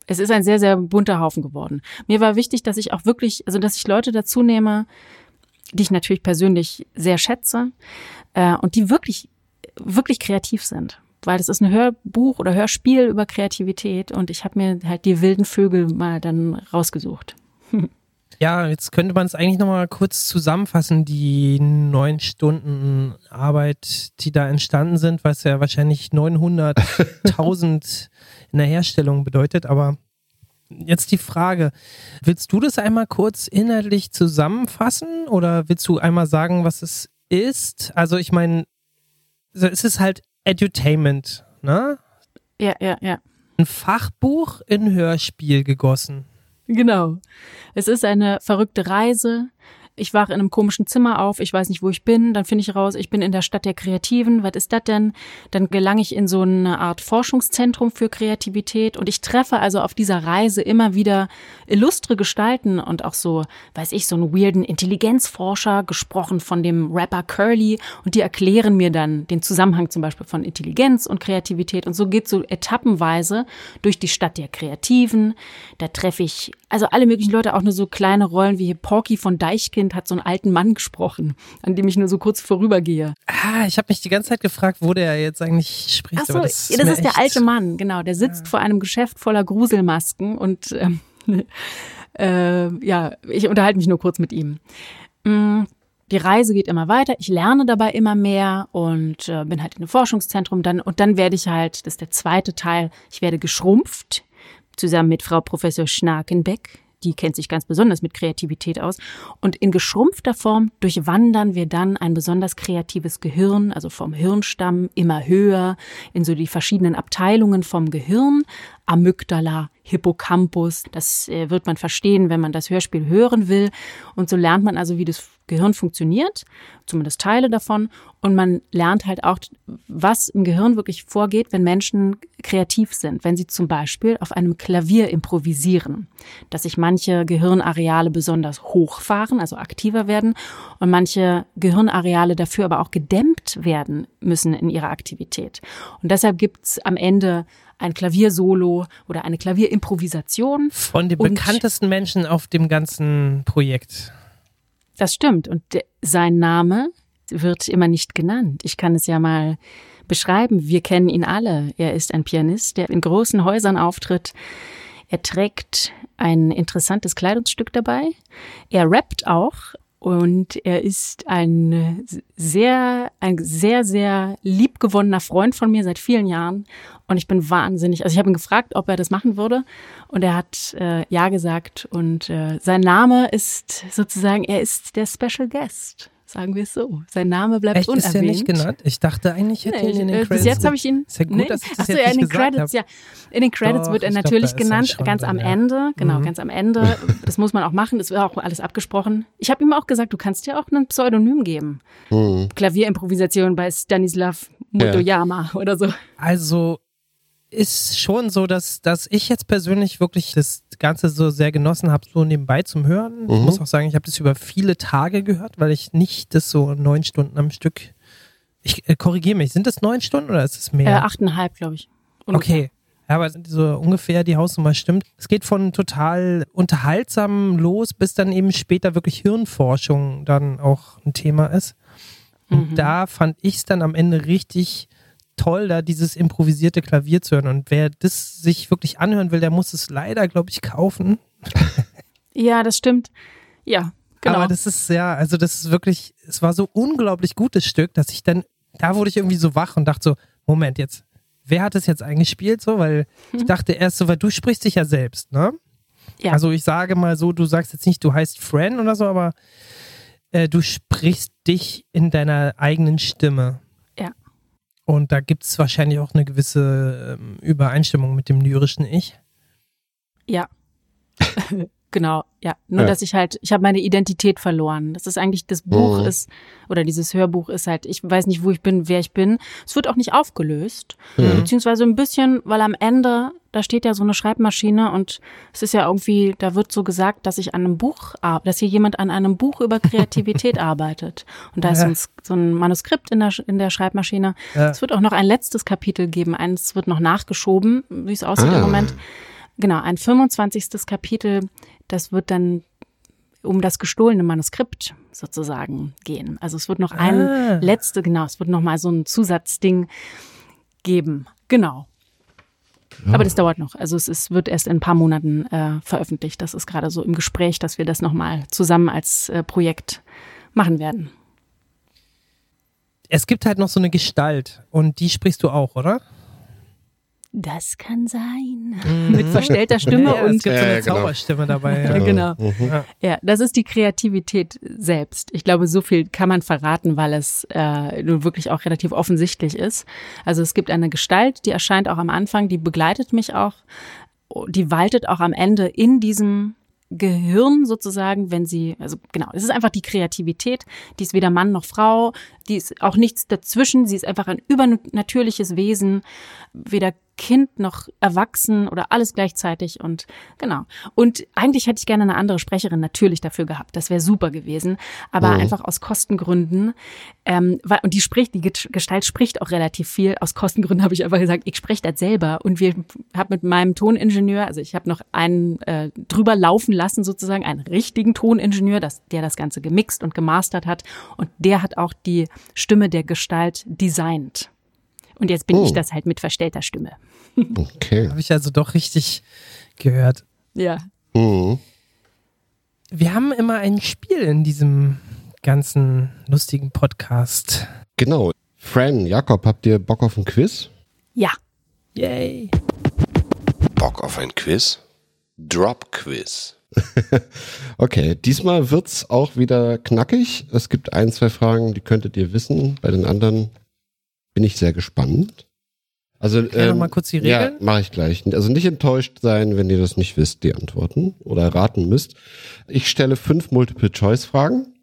es ist ein sehr, sehr bunter Haufen geworden. Mir war wichtig, dass ich auch wirklich, also dass ich Leute dazu nehme, die ich natürlich persönlich sehr schätze äh, und die wirklich, wirklich kreativ sind. Weil das ist ein Hörbuch oder Hörspiel über Kreativität und ich habe mir halt die wilden Vögel mal dann rausgesucht. Ja, jetzt könnte man es eigentlich nochmal kurz zusammenfassen, die neun Stunden Arbeit, die da entstanden sind, was ja wahrscheinlich 900.000 in der Herstellung bedeutet. Aber jetzt die Frage, willst du das einmal kurz inhaltlich zusammenfassen oder willst du einmal sagen, was es ist? Also ich meine, so, es ist halt Edutainment, ne? Ja, ja, ja. Ein Fachbuch in Hörspiel gegossen. Genau. Es ist eine verrückte Reise. Ich wache in einem komischen Zimmer auf, ich weiß nicht, wo ich bin, dann finde ich raus, ich bin in der Stadt der Kreativen, was ist das denn? Dann gelange ich in so eine Art Forschungszentrum für Kreativität und ich treffe also auf dieser Reise immer wieder illustre Gestalten und auch so, weiß ich, so einen weirden Intelligenzforscher, gesprochen von dem Rapper Curly und die erklären mir dann den Zusammenhang zum Beispiel von Intelligenz und Kreativität und so geht so etappenweise durch die Stadt der Kreativen. Da treffe ich also alle möglichen Leute, auch nur so kleine Rollen wie hier Porky von Deichkind hat so einen alten Mann gesprochen, an dem ich nur so kurz vorübergehe. Ah, ich habe mich die ganze Zeit gefragt, wo der jetzt eigentlich spricht. Ach so, das, das das ist der alte Mann, genau. Der sitzt vor einem Geschäft voller Gruselmasken und ähm, äh, ja, ich unterhalte mich nur kurz mit ihm. Mm, Die Reise geht immer weiter, ich lerne dabei immer mehr und äh, bin halt in einem Forschungszentrum dann und dann werde ich halt, das ist der zweite Teil, ich werde geschrumpft zusammen mit Frau Professor Schnakenbeck, die kennt sich ganz besonders mit Kreativität aus. Und in geschrumpfter Form durchwandern wir dann ein besonders kreatives Gehirn, also vom Hirnstamm immer höher in so die verschiedenen Abteilungen vom Gehirn, Amygdala, Hippocampus. Das äh, wird man verstehen, wenn man das Hörspiel hören will. Und so lernt man also, wie das Gehirn funktioniert, zumindest Teile davon. Und man lernt halt auch, was im Gehirn wirklich vorgeht, wenn Menschen kreativ sind. Wenn sie zum Beispiel auf einem Klavier improvisieren, dass sich manche Gehirnareale besonders hochfahren, also aktiver werden, und manche Gehirnareale dafür aber auch gedämmt werden müssen in ihrer Aktivität. Und deshalb gibt's am Ende ein Klaviersolo oder eine Klavierimprovisation. Von den bekanntesten Menschen auf dem ganzen Projekt. Das stimmt. Und sein Name wird immer nicht genannt. Ich kann es ja mal beschreiben. Wir kennen ihn alle. Er ist ein Pianist, der in großen Häusern auftritt. Er trägt ein interessantes Kleidungsstück dabei. Er rappt auch und er ist ein sehr, ein sehr, sehr liebgewonnener Freund von mir seit vielen Jahren. Und ich bin wahnsinnig. Also ich habe ihn gefragt, ob er das machen würde. Und er hat äh, ja gesagt. Und äh, sein Name ist sozusagen, er ist der Special Guest. Sagen wir es so. Sein Name bleibt Echt, unerwähnt. ist er nicht genannt? Ich dachte eigentlich, hätte Nee, ihn in den äh, Credits. bis jetzt habe ich ihn. Ist ja gut, nee. dass ich das Achso, jetzt ja, in den Credits, hab. ja. In den Credits Doch, wird er ich glaub, natürlich er genannt, ganz am ja. Ende. Genau, Mhm. ganz am Ende. Das muss man auch machen. Das wird auch alles abgesprochen. Ich habe ihm auch gesagt, du kannst dir auch ein Pseudonym geben. Hm. Klavierimprovisation bei Stanislav Motoyama oder so. Also ist schon so, dass, dass ich jetzt persönlich wirklich das Ganze so sehr genossen habe, so nebenbei zum Hören. Ich Mhm. muss auch sagen, ich habe das über viele Tage gehört, weil ich nicht das so neun Stunden am Stück. Ich äh, korrigiere mich, sind das neun Stunden oder ist es Äh, mehr? achteinhalb, glaube ich. Ungefähr. Okay. Ja, aber so ungefähr die Hausnummer stimmt. Es geht von total unterhaltsam los, bis dann eben später wirklich Hirnforschung dann auch ein Thema ist. Und Mhm. da fand ich es dann am Ende richtig toll, da dieses improvisierte Klavier zu hören. Und wer das sich wirklich anhören will, der muss es leider, glaube ich, kaufen. Ja, das stimmt. Ja, genau. Aber das ist ja, also das ist wirklich, es war so unglaublich gutes Stück, dass ich dann, da wurde ich irgendwie so wach und dachte so, Moment jetzt, wer hat es jetzt eingespielt so? Weil ich dachte erst so, weil du sprichst dich ja selbst, ne? Mhm. Ja. Also ich sage mal so, du sagst jetzt nicht, du heißt Fran oder so, aber äh, du sprichst dich in deiner eigenen Stimme. Und da gibt es wahrscheinlich auch eine gewisse ähm, Übereinstimmung mit dem lyrischen Ich. Ja. genau, ja. Nur, Ja. dass ich halt, ich habe meine Identität verloren. Das ist eigentlich, das Buch Mhm. ist, oder dieses Hörbuch ist halt, ich weiß nicht, wo ich bin, wer ich bin. Es wird auch nicht aufgelöst. Mhm. Beziehungsweise ein bisschen, weil am Ende, da steht ja so eine Schreibmaschine und es ist ja irgendwie, da wird so gesagt, dass ich an einem Buch, dass hier jemand an einem Buch über Kreativität arbeitet. Und da ist so ein, so ein Manuskript in der, in der Schreibmaschine. Ja. Es wird auch noch ein letztes Kapitel geben. Eins wird noch nachgeschoben, wie es aussieht Ah. im Moment. Genau, ein 25. Kapitel, das wird dann um das gestohlene Manuskript sozusagen gehen. Also es wird noch ein Ah. letzte, genau, es wird noch mal so ein Zusatzding geben. Genau. Aber das dauert noch. Also es ist, wird erst in ein paar Monaten äh, veröffentlicht. Das ist gerade so im Gespräch, dass wir das noch mal zusammen als äh, Projekt machen werden. Es gibt halt noch so eine Gestalt und die sprichst du auch, oder? Das kann sein. Mit verstellter Stimme Mhm. Ja, es und gibt so eine Ja, genau. Zauberstimme dabei. Ja. Ja, genau. Mhm. Ja, das ist die Kreativität selbst. Ich glaube, so viel kann man verraten, weil es äh, nun wirklich auch relativ offensichtlich ist. Also es gibt eine Gestalt, die erscheint auch am Anfang, die begleitet mich auch, die waltet auch am Ende in diesem Gehirn sozusagen, wenn sie, also genau, es ist einfach die Kreativität, die ist weder Mann noch Frau, die ist auch nichts dazwischen, sie ist einfach ein übernatürliches Wesen, weder Kind noch erwachsen oder alles gleichzeitig und genau. Und eigentlich hätte ich gerne eine andere Sprecherin natürlich dafür gehabt. Das wäre super gewesen. Aber Mhm. einfach aus Kostengründen, ähm, weil, und die spricht, die Gestalt spricht auch relativ viel. Aus Kostengründen habe ich einfach gesagt, ich spreche das selber. Und wir habe mit meinem Toningenieur, also ich habe noch einen äh, drüber laufen lassen, sozusagen, einen richtigen Toningenieur, das, der das Ganze gemixt und gemastert hat. Und der hat auch die Stimme der Gestalt designt. Und jetzt bin Oh. ich das halt mit verstellter Stimme. Okay. Habe ich also doch richtig gehört. Ja. Mhm. Wir haben immer ein Spiel in diesem ganzen lustigen Podcast. Genau. Fran, Jakob, habt ihr Bock auf ein Quiz? Ja. Yay. Bock auf ein Quiz? Drop Quiz. Okay, diesmal wird's auch wieder knackig. Es gibt ein, zwei Fragen, die könntet ihr wissen. Bei den anderen bin ich sehr gespannt. Also Erklär noch mal kurz die Ja, Regeln. mache ich gleich. Also nicht enttäuscht sein, wenn ihr das nicht wisst, die Antworten oder raten müsst. Ich stelle fünf Multiple-Choice-Fragen,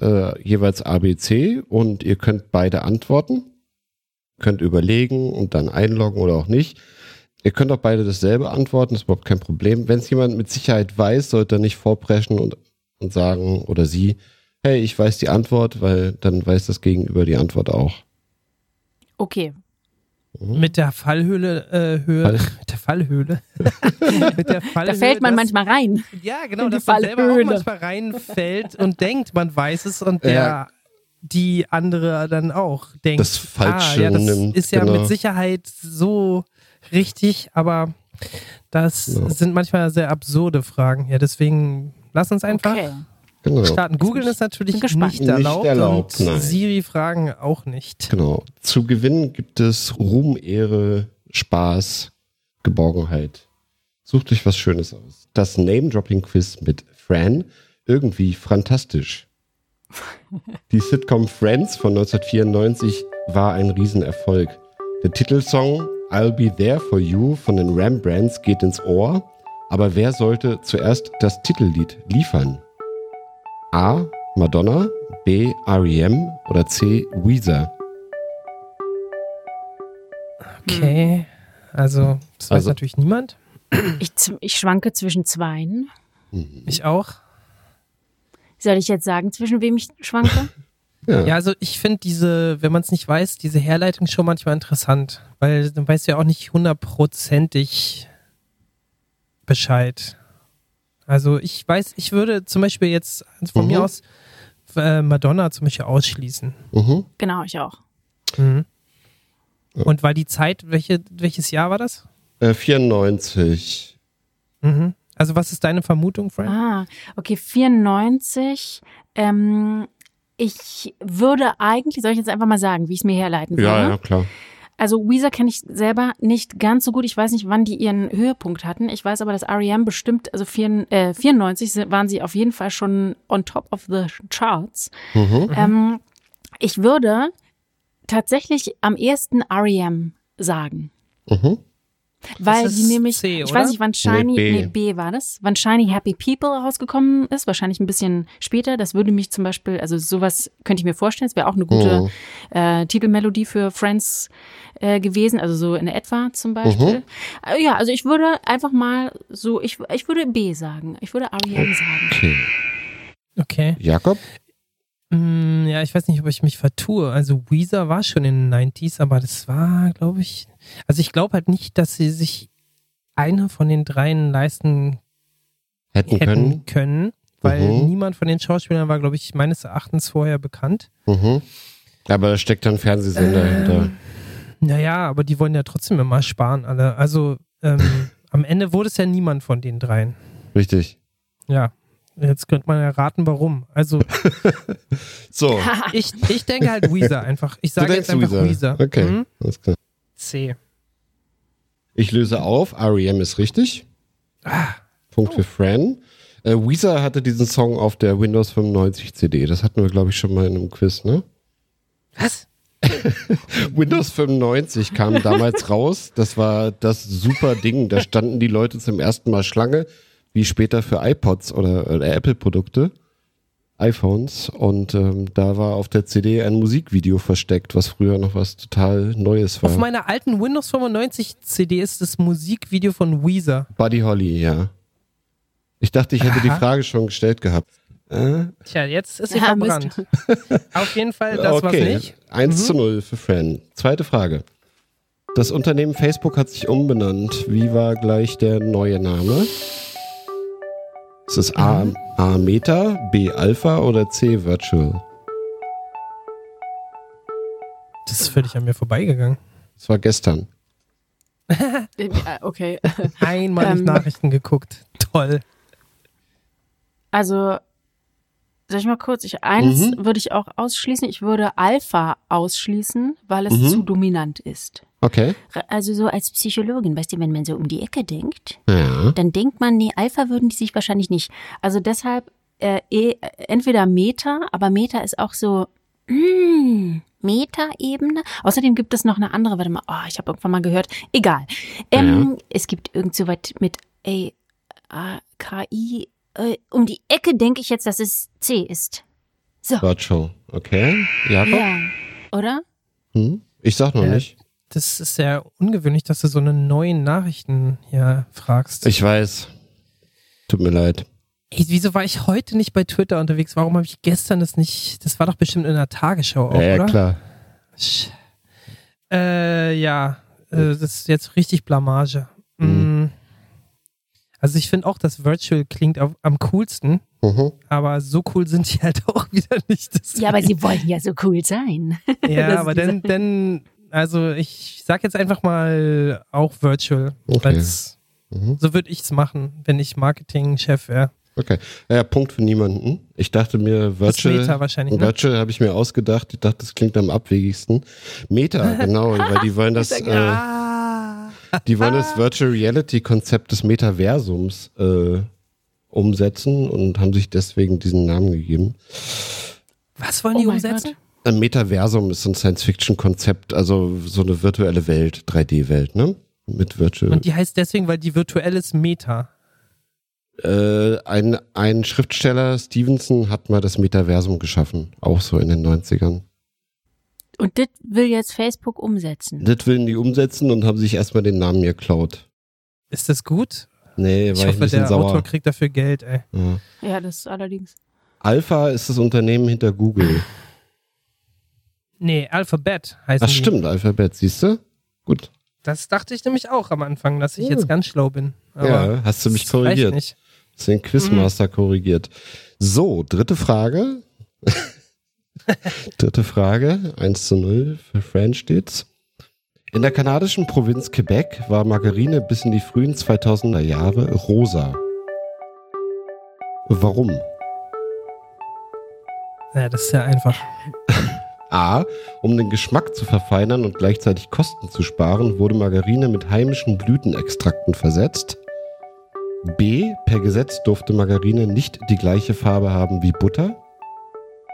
äh, jeweils A, B, C und ihr könnt beide antworten. Könnt überlegen und dann einloggen oder auch nicht. Ihr könnt auch beide dasselbe antworten, ist überhaupt kein Problem. Wenn es jemand mit Sicherheit weiß, sollte er nicht vorpreschen und, und sagen oder sie, hey, ich weiß die Antwort, weil dann weiß das Gegenüber die Antwort auch. Okay. Mit der Fallhöhle, äh, Höhe, Fall- mit der Fallhöhle. mit der Fallhöhle. Da fällt man dass- manchmal rein. Ja, genau, dass man selber auch Fallhöhle. manchmal reinfällt und denkt, man weiß es und der, Ja. die andere dann auch denkt, Das Falsche ah, ja, das nimmt, ist ja genau. mit Sicherheit so richtig, aber das Ja. sind manchmal sehr absurde Fragen. Ja, deswegen lass uns einfach Okay. Genau. starten. Googeln ist natürlich Bin gespannt. nicht Nicht erlaubt, erlaubt, und nein. Siri-Fragen auch nicht. Genau. Zu gewinnen gibt es Ruhm, Ehre, Spaß, Geborgenheit. Sucht euch was Schönes aus. Das Name-Dropping-Quiz mit Fran, irgendwie fantastisch. Die Sitcom Friends von 1994 war ein Riesenerfolg. Der Titelsong I'll Be There For You von den Rembrandts geht ins Ohr. Aber wer sollte zuerst das Titellied liefern? A. Madonna, B. R.E.M. oder C. Weezer? Okay, also das weiß Also- natürlich niemand. Ich, ich schwanke zwischen zweien. Ich auch. Soll ich jetzt sagen, zwischen wem ich schwanke? Ja, also ich finde diese, wenn man es nicht weiß, diese Herleitung schon manchmal interessant, weil dann weißt du ja auch nicht hundertprozentig Bescheid. Also ich weiß, ich würde zum Beispiel jetzt von Mhm. mir aus äh, Madonna zum Beispiel ausschließen. Mhm. genau, ich auch. Mhm. Und weil die Zeit, welche, welches Jahr war das? Äh, 94. Mhm. Also was ist deine Vermutung, Frank? Ah, okay, 94. Ähm, ich würde eigentlich, soll ich jetzt einfach mal sagen, wie ich es mir herleiten würde? Ja, ja, klar. Also Weezer kenne ich selber nicht ganz so gut. Ich weiß nicht, wann die ihren Höhepunkt hatten. Ich weiß aber, dass R.E.M. bestimmt, also vier, äh, 94 sind- waren sie auf jeden Fall schon on top of the charts. Mhm. Ähm, ich würde tatsächlich am ehesten R.E.M. sagen. Mhm. Weil die nämlich, C, ich weiß nicht, wann Shiny, B. nee, B war das, wann Shiny Happy People rausgekommen ist, wahrscheinlich ein bisschen später. Das würde mich zum Beispiel, also sowas könnte ich mir vorstellen, es wäre auch eine gute Mhm. äh, Titelmelodie für Friends äh, gewesen, also so in etwa zum Beispiel. Äh, ja, also ich würde einfach mal so, ich, ich würde B sagen, ich würde R.E.M. sagen. Okay. Okay. Jakob? Mm, Ja, ich weiß nicht, ob ich mich vertue. Also Weezer war schon in den 90s, aber das war, glaube ich, also ich glaube halt nicht, dass sie sich eine von den dreien leisten Hätten hätten können. können, weil Mhm. niemand von den Schauspielern war, glaube ich, meines Erachtens vorher bekannt. Mhm. Aber da steckt dann Fernsehsender Ähm, hinter. Naja, aber die wollen ja trotzdem immer sparen, alle. Also ähm, am Ende wurde es ja niemand von den dreien. Richtig. Ja. Jetzt könnte man ja raten, warum. Also So. ich, ich denke halt Weezer einfach. Ich sage jetzt einfach Weezer. Okay, Mhm. alles klar. C. Ich löse auf. R.E.M. ist richtig. Ah. Punkt für Fran. Äh, Weezer hatte diesen Song auf der Windows 95 CD. Das hatten wir, glaube ich, schon mal in einem Quiz, ne? Was? Windows 95 kam damals raus. Das war das super Ding. Da standen die Leute zum ersten Mal Schlange, wie später für iPods oder, oder Apple-Produkte, iPhones. Und ähm, da war auf der CD ein Musikvideo versteckt, was früher noch was total Neues war. Auf meiner alten Windows 95 CD ist das Musikvideo von Weezer. Buddy Holly, ja. Ich dachte, ich hätte die Aha. Frage schon gestellt gehabt. Äh? Tja, jetzt ist sie Ja, verbrannt. Auf jeden Fall, das war's okay, nicht. 1 zu 0 für Fran. Zweite Frage. Das Unternehmen Facebook hat sich umbenannt. Wie war gleich der neue Name? Ist es A, A Meta, B Alpha oder C Virtual? Das ist völlig an mir vorbeigegangen. Das war gestern. Okay. Einmal Ähm. Nachrichten geguckt. Toll. Also Soll ich mal kurz? Ich, eins Mhm. würde ich auch ausschließen. Ich würde Alpha ausschließen, weil es Mhm. zu dominant ist. Okay. Also so als Psychologin, weißt du, wenn man so um die Ecke denkt, Ja. dann denkt man, nee, Alpha würden die sich wahrscheinlich nicht. Also deshalb äh, eh, entweder Meta, aber Meta ist auch so mm, Meta-Ebene. Außerdem gibt es noch eine andere, warte mal, oh, ich habe irgendwann mal gehört. Egal. Ähm, Es gibt irgend so was mit A, A, KI. Äh, um die Ecke denke ich jetzt, dass es C ist. Virtual. Okay. Jakob? Ja. Oder? Hm? Ich sag noch Ja. nicht. Das ist sehr ungewöhnlich, dass du so eine neuen Nachrichten hier fragst. Ich weiß. Tut mir leid. Ey, wieso war ich heute nicht bei Twitter unterwegs? Warum habe ich gestern das nicht? Das war doch bestimmt in der Tagesschau auch, ja, ja, oder? klar. Sch- Äh, ja, äh, das ist jetzt richtig Blamage. Mhm. Also ich finde auch, dass Virtual klingt auf, am coolsten, Mhm. aber so cool sind die halt auch wieder nicht. Deswegen- Ja, aber sie wollen ja so cool sein. Ja, Das aber dann, dann, also ich sag jetzt einfach mal auch Virtual. Okay. Mhm. So würde ich es machen, wenn ich Marketingchef wäre. Okay. Ja, Punkt für niemanden. Ich dachte mir, Das ist Virtual. Meta wahrscheinlich, ne? Virtual habe ich mir ausgedacht. Ich dachte, das klingt am abwegigsten. Meta, genau, weil die wollen das, äh. Die wollen das Virtual Reality Konzept des Metaversums äh, umsetzen und haben sich deswegen diesen Namen gegeben. Was wollen Oh die mein umsetzen? Ein Metaversum ist so ein Science-Fiction-Konzept, also so eine virtuelle Welt, 3D-Welt, ne? Mit Virtual. Und die heißt deswegen, weil die virtuell ist Meta. Äh, ein, ein Schriftsteller, Stevenson, hat mal das Metaversum geschaffen, auch so in den 90ern. Und das will jetzt Facebook umsetzen. Das willen die umsetzen und haben sich erstmal den Namen geklaut. Ist das gut? Nee, Ich war ich ein hoffe, bisschen der sauer. Autor kriegt dafür Geld, ey. Ja. Ja, das allerdings. Alpha ist das Unternehmen hinter Google. Nee, Alphabet heißt Ach die. stimmt, Alphabet, siehst du? Gut. Das dachte ich nämlich auch am Anfang, dass ich Ja. jetzt ganz schlau bin. Aber ja, hast du mich korrigiert. Nicht. Hast den Quizmaster korrigiert. So, dritte Frage. Dritte Frage. 1 zu 0 für Fran steht's. In der kanadischen Provinz Quebec war Margarine bis in die frühen 2000er Jahre rosa. Warum? Ja, das ist ja einfach. A. Um den Geschmack zu verfeinern und gleichzeitig Kosten zu sparen, wurde Margarine mit heimischen Blütenextrakten versetzt. B. Per Gesetz durfte Margarine nicht die gleiche Farbe haben wie Butter.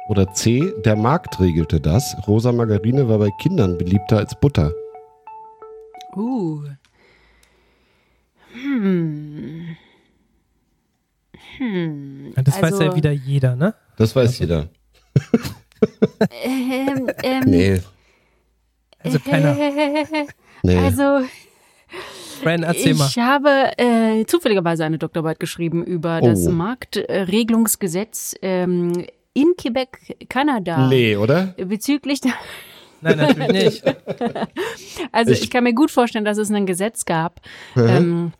Oder C. Der Markt regelte das. Rosa Margarine war bei Kindern beliebter als Butter. Uh. Hm. Hm. Ja, Das weiß Also, ja wieder jeder, ne? Das weiß jeder. Ähm, ähm, Nee, Also keiner. nee. Also, Fran, erzähl mal. ich habe äh, zufälligerweise eine Doktorarbeit geschrieben über Oh. das Marktregelungsgesetz ähm, in Quebec, Kanada. nee, oder? Bezüglich der, Nein, natürlich nicht. also Ich- ich, kann mir gut vorstellen, dass es ein Gesetz gab, ähm,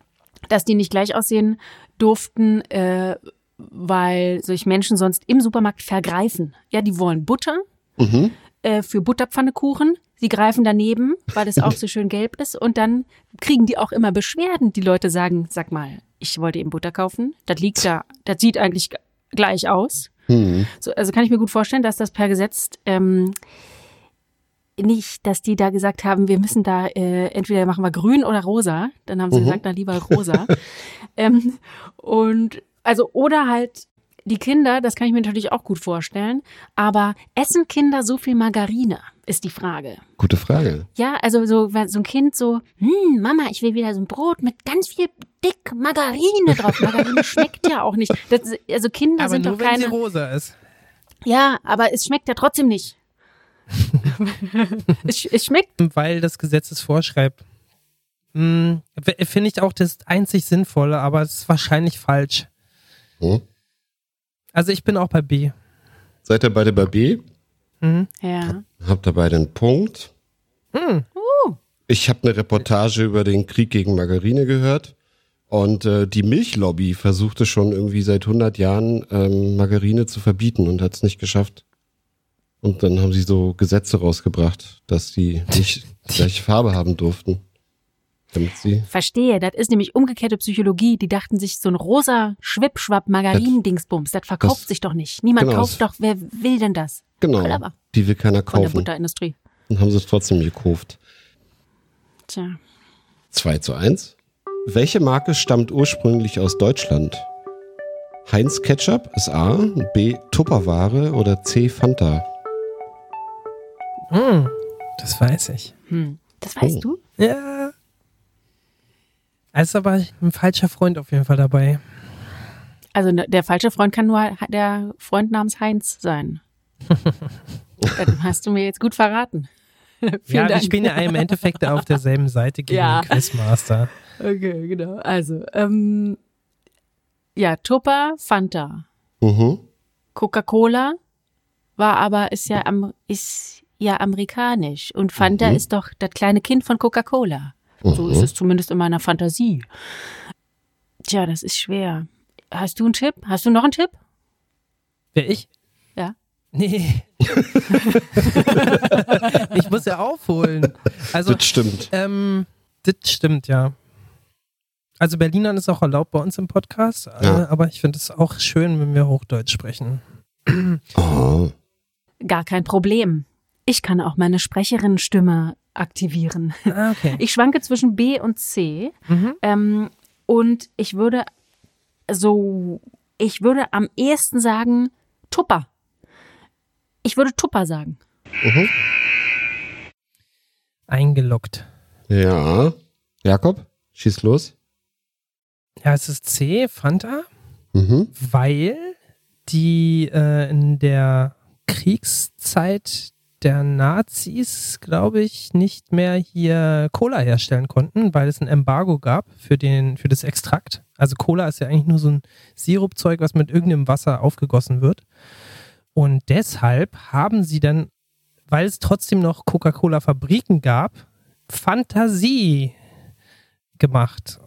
dass die nicht gleich aussehen durften, äh, weil sich Menschen sonst im Supermarkt vergreifen. Ja, die wollen Butter Mhm. äh, für Butterpfannekuchen. Sie greifen daneben, weil es auch so schön gelb ist. Und dann kriegen die auch immer Beschwerden. Die Leute sagen, sag mal, ich wollte eben Butter kaufen. Das liegt da, das sieht eigentlich gleich aus. Hm. So, also kann ich mir gut vorstellen, dass das per Gesetz ähm, nicht, dass die da gesagt haben, wir müssen da äh, entweder machen wir grün oder rosa. Dann haben sie Mhm. gesagt, na lieber rosa. ähm, und also oder halt die Kinder, das kann ich mir natürlich auch gut vorstellen. Aber essen Kinder so viel Margarine, ist die Frage. Gute Frage. Ja, also so, wenn so ein Kind so, hm, Mama, ich will wieder so ein Brot mit ganz viel dick Margarine drauf. Margarine schmeckt ja auch nicht. Das, also Kinder Aber sind nur doch wenn sie keine. rosa ist. Ja, aber es schmeckt ja trotzdem nicht. es, es schmeckt. Weil das Gesetz es vorschreibt. Hm, Finde ich auch das einzig Sinnvolle, aber es ist wahrscheinlich falsch. Hm? Also ich bin auch bei B. Seid ihr beide bei B? Mhm. Ja. Habt ihr beide einen Punkt? Hm. Ich habe eine Reportage über den Krieg gegen Margarine gehört. Und äh, die Milchlobby versuchte schon irgendwie seit 100 Jahren ähm, Margarine zu verbieten und hat es nicht geschafft. Und dann haben sie so Gesetze rausgebracht, dass die nicht die gleiche Farbe haben durften. Damit sie. Verstehe, das ist nämlich umgekehrte Psychologie. Die dachten sich, so ein rosa Schwippschwapp-Margarin-Dingsbums, das verkauft Das- sich doch nicht. Niemand genau, kauft doch, wer will denn das? Genau. Clever. Die will keiner Von der kaufen. Butterindustrie. Und haben sie es trotzdem gekauft. Tja. 2 zu 1. Welche Marke stammt ursprünglich aus Deutschland? Heinz Ketchup ist A, B Tupperware oder C Fanta? Hm, das weiß ich. Hm. Das weißt Oh. du? Ja. Ist aber ein falscher Freund auf jeden Fall dabei. Also ne, der falsche Freund kann nur der Freund namens Heinz sein. das hast du mir jetzt gut verraten. Vielen ja, Dank. spielen ja im Endeffekt auf derselben Seite gegen Ja. den Quizmaster. Okay, genau. Also, ähm, ja, Tupper, Fanta. Mhm. Coca-Cola war aber, ist ja, am, ist ja amerikanisch. Und Fanta Mhm. ist doch das kleine Kind von Coca-Cola. So Mhm. ist es zumindest in meiner Fantasie. Tja, das ist schwer. Hast du einen Tipp? Hast du noch einen Tipp? Wer ich? Ja. Nee. ich muss ja aufholen. Also, das stimmt. ähm, das stimmt, ja. Also Berlinern ist auch erlaubt bei uns im Podcast, Ja. äh, aber ich finde es auch schön, wenn wir Hochdeutsch sprechen. Oh. Gar kein Problem. Ich kann auch meine Sprecherinnenstimme aktivieren. Ah, okay. Ich schwanke zwischen B und C. Mhm. Ähm, und ich würde so, ich würde am ehesten sagen Tupper. Ich würde Tupper sagen. Eingeloggt. Ja. Jakob, schieß los. Ja, es ist C, Fanta, Mhm. weil die äh, in der Kriegszeit der Nazis, glaube ich, nicht mehr hier Cola herstellen konnten, weil es ein Embargo gab für, den, für das Extrakt. Also Cola ist ja eigentlich nur so ein Sirupzeug, was mit irgendeinem Wasser aufgegossen wird. Und deshalb haben sie dann, weil es trotzdem noch Coca-Cola-Fabriken gab, Fantasie gemacht.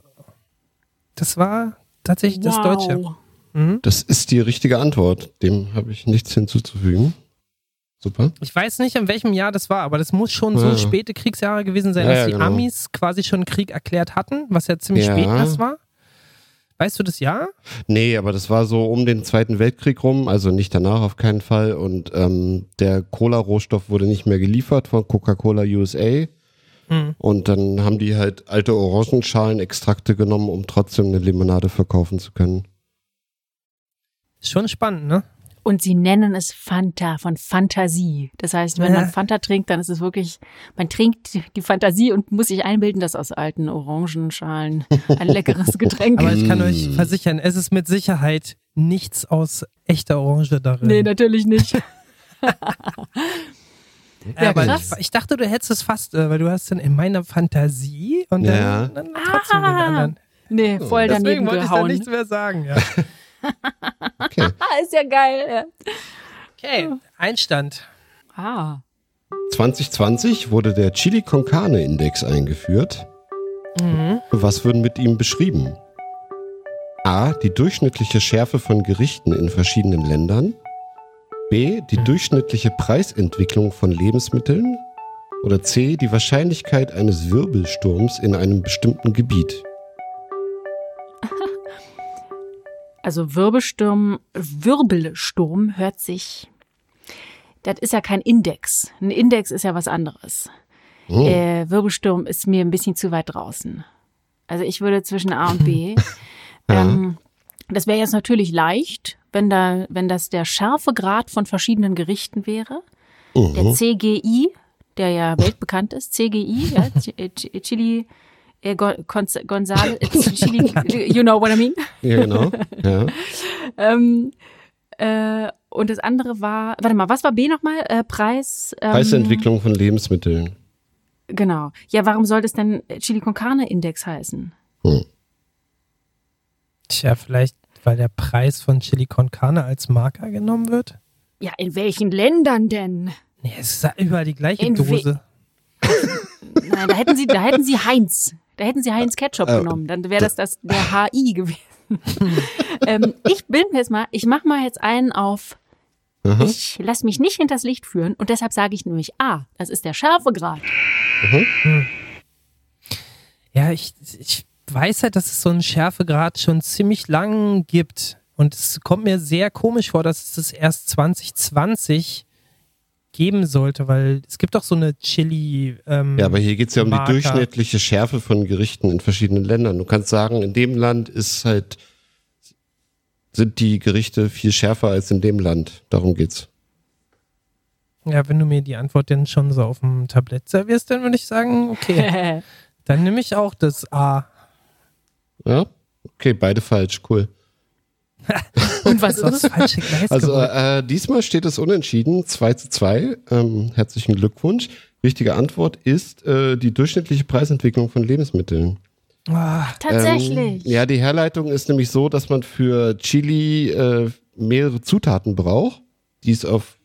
Das war tatsächlich das Deutsche. Mhm. Das ist die richtige Antwort. Dem habe ich nichts hinzuzufügen. Super. Ich weiß nicht, in welchem Jahr das war, aber das muss schon so Ja. späte Kriegsjahre gewesen sein, Ja, dass ja, die genau. Amis quasi schon Krieg erklärt hatten, was ja ziemlich spät erst war. Weißt du das Jahr? Nee, aber das war so um den Zweiten Weltkrieg rum, also nicht danach auf keinen Fall. Und ähm, der Cola-Rohstoff wurde nicht mehr geliefert von Coca-Cola USA. Mhm. Und dann haben die halt alte Orangenschalen-Extrakte genommen, um trotzdem eine Limonade verkaufen zu können. Schon spannend, ne? Und sie nennen es Fanta von Fantasie. Das heißt, wenn Ja. man Fanta trinkt, dann ist es wirklich, man trinkt die Fantasie und muss sich einbilden, dass aus alten Orangenschalen ein leckeres Getränk Aber ich kann euch versichern, es ist mit Sicherheit nichts aus echter Orange darin. Nee, natürlich nicht. ja, aber ich, ich dachte, du hättest es fast, äh, weil du hast dann in meiner Fantasie und dann, Ja. dann trotzdem den Ah. anderen. Nee, voll daneben Deswegen wollte ich da gehauen. nichts mehr sagen. Ja. Okay. Ah, ist ja geil. Ja. Okay, Einstand. Ah. 2020 wurde der Chili con Carne Index eingeführt. Was wird mit ihm beschrieben? A. Die durchschnittliche Schärfe von Gerichten in verschiedenen Ländern. B. Die durchschnittliche Preisentwicklung von Lebensmitteln. Oder C. Die Wahrscheinlichkeit eines Wirbelsturms in einem bestimmten Gebiet. Also Wirbelsturm, Wirbelsturm hört sich. Das ist ja kein Index. Ein Index ist ja was anderes. Oh. Äh, Wirbelsturm ist mir ein bisschen zu weit draußen. Also ich würde zwischen A und B. ähm, das wäre jetzt natürlich leicht, wenn da, wenn das der Schärfegrad von verschiedenen Gerichten wäre. Der Mhm. CGI, der ja weltbekannt ist, CGI, ja, Ch- Ch- Chili äh, Gon- Gonz- Gonzales, Chili, you know what I mean. Ja, genau. Ja. Ähm, äh, und das andere war, warte mal, was war B nochmal? Äh, Preis? Ähm, Preisentwicklung von Lebensmitteln. Genau. Ja, warum soll das denn Chili con Carne Index heißen? Hm. Tja, vielleicht, weil der Preis von Chili con Carne als Marker genommen wird? Ja, in welchen Ländern denn? Nee, es ist ja überall die gleiche In Dose. Nein, da hätten sie, da hätten sie Heinz. Da hätten sie Heinz Ketchup Äh, genommen. Dann wäre das, das der HI gewesen. ähm, ich bin mir jetzt mal, ich mache mal jetzt einen auf. Aha. Ich lasse mich nicht hinters Licht führen und deshalb sage ich nämlich A. Das ist der Schärfegrad. Ja, Ja, ich, ich weiß halt, dass es so einen Schärfegrad schon ziemlich lang gibt. Und es kommt mir sehr komisch vor, dass es das erst 2020 geben sollte, weil es gibt doch so eine Chili. Ähm, Ja, aber hier geht's ja um Marker. die durchschnittliche Schärfe von Gerichten in verschiedenen Ländern. Du kannst sagen, in dem Land ist halt, sind die Gerichte viel schärfer als in dem Land. Darum geht's. Ja, wenn du mir die Antwort denn schon so auf dem Tablett servierst, dann würde ich sagen, okay, dann nehme ich auch das A. Ja? Okay, beide falsch, cool. Und was Das ist ist falsche Gleis Also äh, diesmal steht es unentschieden, 2 zu 2. Ähm, herzlichen Glückwunsch. Richtige Antwort ist äh, die durchschnittliche Preisentwicklung von Lebensmitteln. Ah, Tatsächlich. Ähm, ja, die Herleitung ist nämlich so, dass man für Chili äh, mehrere Zutaten braucht, die es auf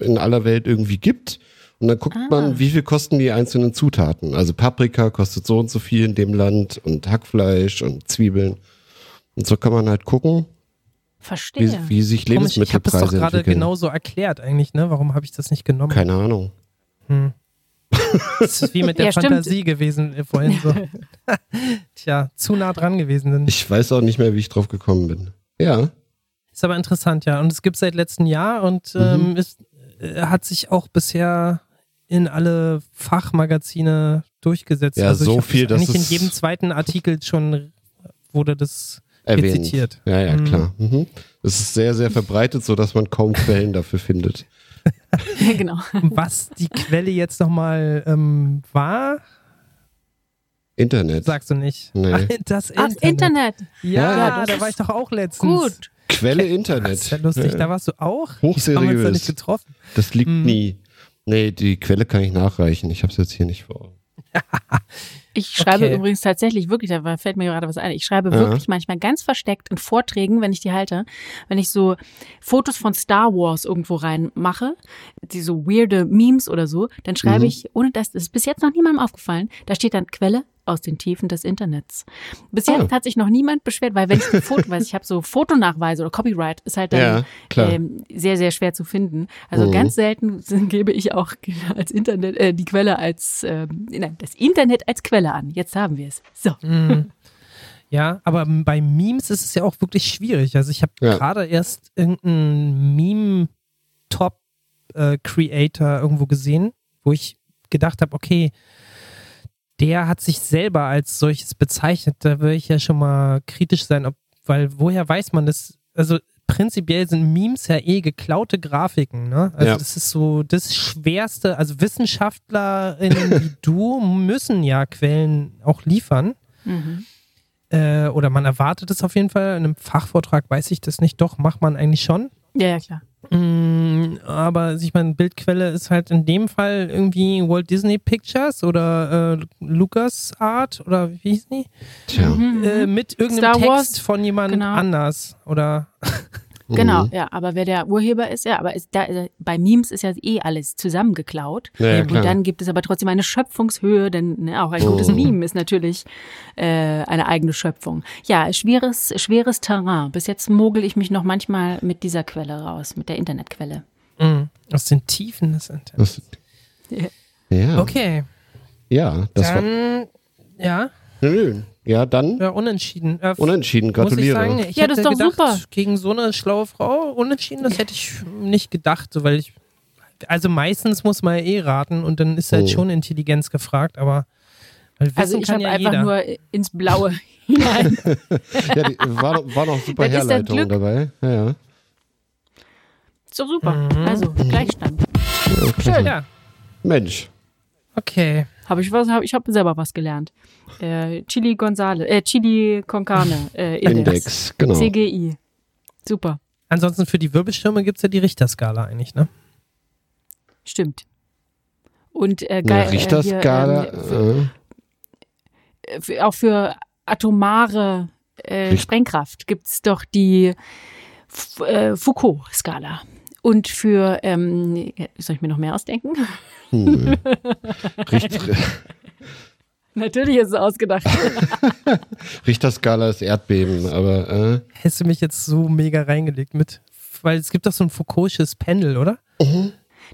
in aller Welt irgendwie gibt. Und dann guckt man, wie viel kosten die einzelnen Zutaten. Also Paprika kostet so und so viel in dem Land und Hackfleisch und Zwiebeln. Und so kann man halt gucken, Verstehe. wie sich komisch, ich habe das doch Lebensmittelpreise gerade genauso erklärt eigentlich, ne? Warum habe ich das nicht genommen? Keine Ahnung. Das ist wie mit der Ja, stimmt. Fantasie gewesen äh, vorhin so. Tja, zu nah dran gewesen. Denn Ich weiß auch nicht mehr, wie ich drauf gekommen bin. Ja. Ist aber interessant, ja. Und es gibt seit letztem Jahr und Mhm. ähm, ist, äh, hat sich auch bisher in alle Fachmagazine durchgesetzt. Ja, also so viel, das dass eigentlich in jedem zweiten Artikel schon wurde das Erwähnt. rezitiert. Ja, ja, Mhm. klar. Mhm. Es ist sehr, sehr verbreitet, so dass man kaum Quellen dafür findet. genau. Was die Quelle jetzt nochmal ähm, war, Internet. sagst du nicht. Nee. Ach, das Ach, Internet. Internet. Ja, Ja, das da war ich doch auch letztens. Gut. Quelle Internet. Das ist ja lustig, da warst du auch? Hochseriös. Uns da nicht getroffen. Das liegt Mhm. nie. Nee, die Quelle kann ich nachreichen. Ich habe es jetzt hier nicht vor. Ich schreibe Okay. übrigens tatsächlich wirklich, da fällt mir gerade was ein. Ich schreibe Ja. wirklich manchmal ganz versteckt in Vorträgen, wenn ich die halte, wenn ich so Fotos von Star Wars irgendwo reinmache, die so weirde Memes oder so, dann schreibe Mhm. ich, ohne dass das ist bis jetzt noch niemandem aufgefallen, da steht dann Quelle aus den Tiefen des Internets. Bis jetzt Ah. hat sich noch niemand beschwert, weil wenn ich ein Foto, weiß ich habe so Fotonachweise oder Copyright ist halt dann Ja, klar. ähm, sehr sehr schwer zu finden. Also Mhm. ganz selten gebe ich auch als Internet äh, die Quelle als ähm, nein, das Internet als Quelle an. Jetzt haben wir es. So. Mhm. Ja, aber bei Memes ist es ja auch wirklich schwierig. Also ich habe Ja. gerade erst irgendeinen Meme-Top-Creator irgendwo gesehen, wo ich gedacht habe, okay, der hat sich selber als solches bezeichnet. Da würde ich ja schon mal kritisch sein, ob, weil woher weiß man das? Also prinzipiell sind Memes ja eh geklaute Grafiken, ne? Also Ja. das ist so das Schwerste. Also WissenschaftlerInnen wie du müssen ja Quellen auch liefern. Mhm. Äh, oder man erwartet es auf jeden Fall. In einem Fachvortrag weiß ich das nicht. Doch, macht man eigentlich schon. Ja, ja, klar. Mm, aber ich meine, Bildquelle ist halt in dem Fall irgendwie Walt Disney Pictures oder äh, Lucas Art oder wie hieß die? Tja. Mhm. Äh, mit irgendeinem Star Wars, Text von jemand genau. anders. Oder Genau, Mhm. ja, aber wer der Urheber ist, ja, aber ist da, äh, bei Memes ist ja eh alles zusammengeklaut. Ja, ja, und dann gibt es aber trotzdem eine Schöpfungshöhe, denn ne, auch ein gutes Mhm. Meme ist natürlich äh, eine eigene Schöpfung. Ja, schweres, schweres Terrain. Bis jetzt mogel ich mich noch manchmal mit dieser Quelle raus, mit der Internetquelle. mm, aus den Tiefen des Internets. Ja. Okay, Ja, das war. dann ja, Nö, nö. Ja, dann ja, unentschieden. Äh, unentschieden. Muss ich Gratuliere. sagen, ich Ja, das ist doch gedacht, super. gegen so eine schlaue Frau unentschieden, das hätte ich nicht gedacht, so, weil ich, also meistens muss man ja eh raten und dann ist halt Oh. schon Intelligenz gefragt, aber Also ich kann habe ja einfach jeder. nur ins Blaue hinein. ja, die, war, noch- war noch super Das Herleitung dabei. Ja, ja. Ist doch super. Mhm. Also, Gleichstand. Schön. Ja, Mensch. okay. Habe ich was, hab, ich habe selber was gelernt. Äh, Chili Gonzale, äh, Chili con Carne, äh, Index. Index, genau. CGI. Super. Ansonsten für die Wirbelstürme gibt es ja die Richterskala eigentlich, ne? Stimmt. Und äh, geil, Richterskala. Äh, hier, ähm, äh, für, für, auch für atomare äh, Sprengkraft gibt's doch die F äh, Foucault-Skala. Und für, ähm, soll ich mir noch mehr ausdenken? hm. Richt, Natürlich ist es ausgedacht. Richterskala ist Erdbeben, aber äh, Hättest du mich jetzt so mega reingelegt mit, weil es gibt doch so ein Foucault'sches Pendel, oder?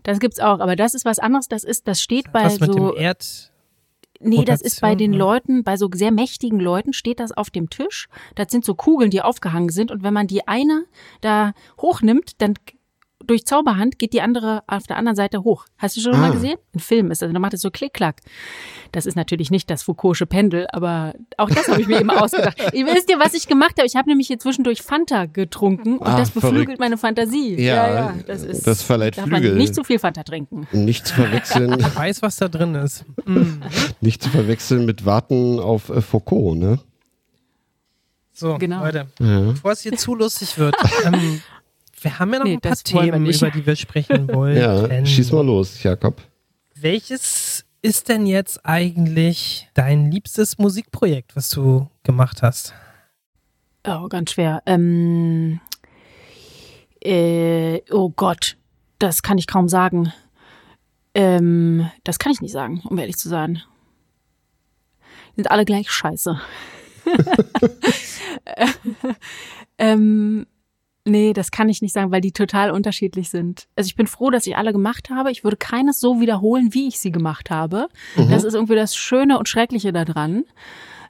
Das gibt's auch, aber das ist was anderes. Das ist, das steht bei Was mit so dem Erd... Nee, das ist bei den Leuten, bei so sehr mächtigen Leuten steht das auf dem Tisch. Das sind so Kugeln, die aufgehangen sind. Und wenn man die eine da hochnimmt, dann durch Zauberhand geht die andere auf der anderen Seite hoch. Hast du schon Ah. mal gesehen? Ein Film ist das. Dann macht es so klick-klack. Das ist natürlich nicht das Foucault'sche Pendel, aber auch das habe ich mir eben ausgedacht. Ihr wisst ja, was ich gemacht habe? Ich habe nämlich hier zwischendurch Fanta getrunken und Ah, das beflügelt verrückt. meine Fantasie. Ja, das ist. das verleiht darf man Flügel. nicht zu viel Fanta trinken. Nicht zu verwechseln, Ich weiß, was da drin ist. Mm. nicht zu verwechseln mit Warten auf äh, Foucault, ne? So, Genau. Leute, Ja. bevor es hier zu lustig wird, ähm, wir haben ja noch Nee, ein paar Themen, nicht. über die wir sprechen wollen. Ja, schieß mal los, Jakob. Welches ist denn jetzt eigentlich dein liebstes Musikprojekt, was du gemacht hast? Oh, ganz schwer. Ähm, äh, oh Gott, das kann ich kaum sagen. Ähm, das kann ich nicht sagen, um ehrlich zu sein. Sind alle gleich scheiße. ähm, nee, das kann ich nicht sagen, weil die total unterschiedlich sind. Also ich bin froh, dass ich alle gemacht habe. Ich würde keines so wiederholen, wie ich sie gemacht habe. Das ist irgendwie das Schöne und Schreckliche daran.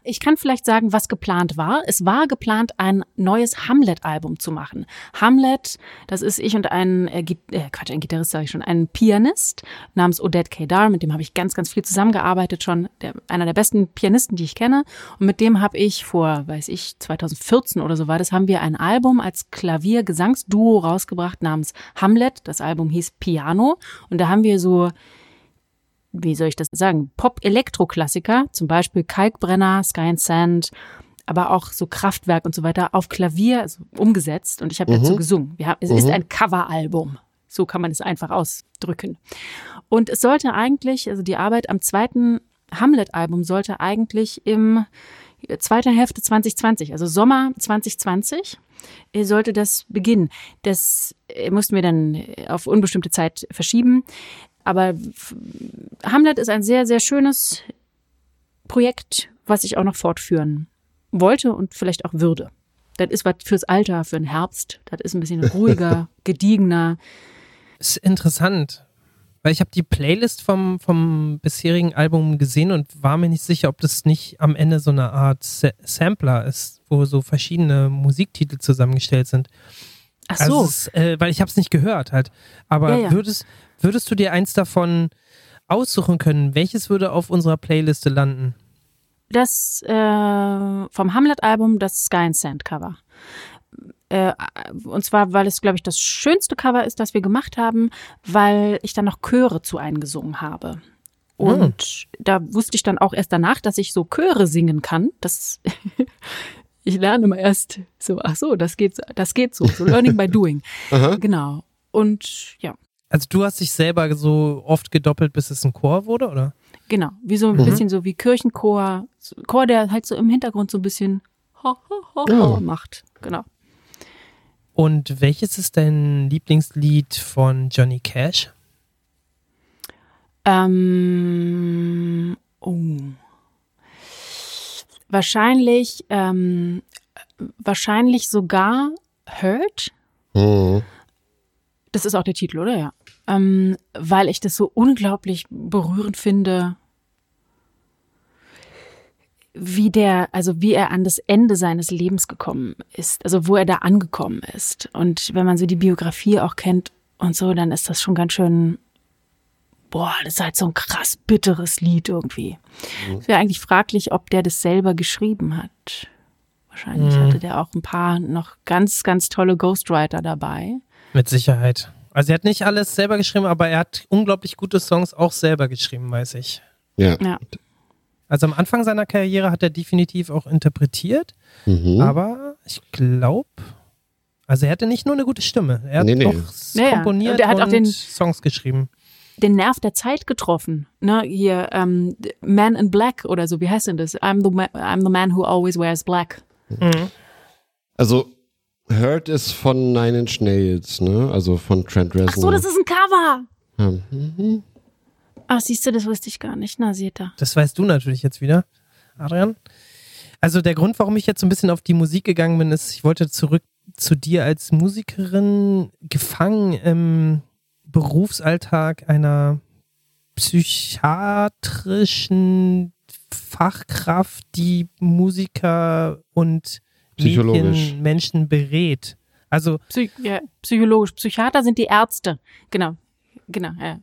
Ich kann vielleicht sagen, was geplant war. Es war geplant, ein neues Hamlet-Album zu machen. Hamlet, das ist ich und ein, äh, äh, Quatsch, ein Gitarrist sage ich schon, ein Pianist namens Odette Kedar, mit dem habe ich ganz, ganz viel zusammengearbeitet schon. Der, einer der besten Pianisten, die ich kenne. Und mit dem habe ich vor, weiß ich, 2014 oder so war das, haben wir ein Album als Klavier-Gesangsduo rausgebracht namens Hamlet. Das Album hieß Piano. Und da haben wir so wie soll ich das sagen, Pop-Elektro-Klassiker, zum Beispiel Kalkbrenner, Sky and Sand, aber auch so Kraftwerk und so weiter, auf Klavier also umgesetzt und ich habe dazu gesungen. Haben, es ist ein Coveralbum. So kann man es einfach ausdrücken. Und es sollte eigentlich, also die Arbeit am zweiten Hamlet-Album sollte eigentlich im äh, zweiten Hälfte 2020, also Sommer 2020, äh, sollte das beginnen. Das äh, mussten wir dann auf unbestimmte Zeit verschieben. Aber Hamlet ist ein sehr, sehr schönes Projekt, was ich auch noch fortführen wollte und vielleicht auch würde. Das ist was fürs Alter, für den Herbst. Das ist ein bisschen ruhiger, gediegener. Ist interessant, weil ich habe die Playlist vom, vom bisherigen Album gesehen und war mir nicht sicher, ob das nicht am Ende so eine Art Sa Sampler ist, wo so verschiedene Musiktitel zusammengestellt sind. Ach Also so, ist, äh, weil ich habe es nicht gehört halt. Aber Ja, ja. Würdest, würdest du dir eins davon aussuchen können? Welches würde auf unserer Playliste landen? das äh, vom Hamlet-Album, das Sky and Sand Cover. Äh, und zwar, weil es, glaube ich, das schönste Cover ist, das wir gemacht haben, weil ich dann noch Chöre zu eingesungen habe. Und da wusste ich dann auch erst danach, dass ich so Chöre singen kann. Das ich lerne immer erst so, ach so, das geht, das geht so, so Learning by Doing. Genau. Und ja, Also du hast dich selber so oft gedoppelt, bis es ein Chor wurde, oder? genau, wie so ein bisschen so wie Kirchenchor, Chor, der halt so im Hintergrund so ein bisschen ho, ho, ho, ho Ja. macht. Genau. Und welches ist dein Lieblingslied von Johnny Cash? Ähm, oh. Wahrscheinlich, ähm, wahrscheinlich sogar Hurt. Mhm. Das ist auch der Titel, oder? Ja. Ähm, weil ich das so unglaublich berührend finde, wie der, also wie er an das Ende seines Lebens gekommen ist, also wo er da angekommen ist. Und wenn man so die Biografie auch kennt und so, dann ist das schon ganz schön, boah, das ist halt so ein krass bitteres Lied irgendwie. Es wäre eigentlich fraglich, ob der das selber geschrieben hat. Wahrscheinlich Mhm. hatte der auch ein paar noch ganz, ganz tolle Ghostwriter dabei. Mit Sicherheit. Also er hat nicht alles selber geschrieben, aber er hat unglaublich gute Songs auch selber geschrieben, weiß ich. Ja. Ja. Also am Anfang seiner Karriere hat er definitiv auch interpretiert, Mhm. aber ich glaube, also er hatte nicht nur eine gute Stimme, er hat Nee, nee. auch Ja, ja. komponiert Und er hat auch und den- Songs geschrieben. den Nerv der Zeit getroffen. Ne, hier ähm, Man in Black oder so, wie heißt denn das? I'm the, ma I'm the man who always wears black. Also, Hurt ist von Nine Inch Nails, ne? Also von Trent Reznor. Ach so, das ist ein Cover. Ja. Mhm. Ach, siehst du, das wusste ich gar nicht. Na, seht ihr. Das weißt du natürlich jetzt wieder, Adrian. Also der Grund, warum ich jetzt so ein bisschen auf die Musik gegangen bin, ist, ich wollte zurück zu dir als Musikerin, gefangen im Berufsalltag einer psychiatrischen Fachkraft, die Musiker und Psychologisch. Medienmenschen berät. Also Psych ja, psychologisch. Psychiater sind die Ärzte. Genau. Genau, ja.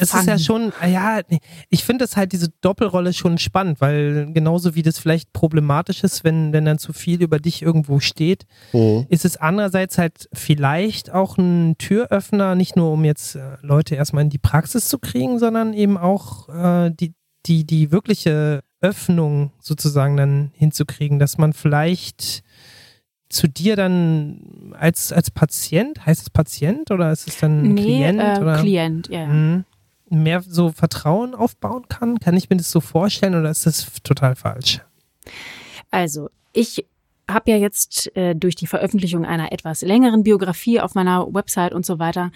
es ist ja schon, ja, ich finde das halt diese Doppelrolle schon spannend, weil genauso wie das vielleicht problematisch ist, wenn, wenn dann zu viel über dich irgendwo steht, Mhm. ist es andererseits halt vielleicht auch ein Türöffner, nicht nur um jetzt äh, Leute erstmal in die Praxis zu kriegen, sondern eben auch äh, die, die, die wirkliche Öffnung sozusagen dann hinzukriegen, dass man vielleicht zu dir dann als, als Patient, heißt es Patient oder ist es dann ein nee, Klient? äh, oder? Klient, ja. Mhm. mehr so Vertrauen aufbauen kann? Kann ich mir das so vorstellen oder ist das total falsch? Also, ich habe ja jetzt äh, durch die Veröffentlichung einer etwas längeren Biografie auf meiner Website und so weiter,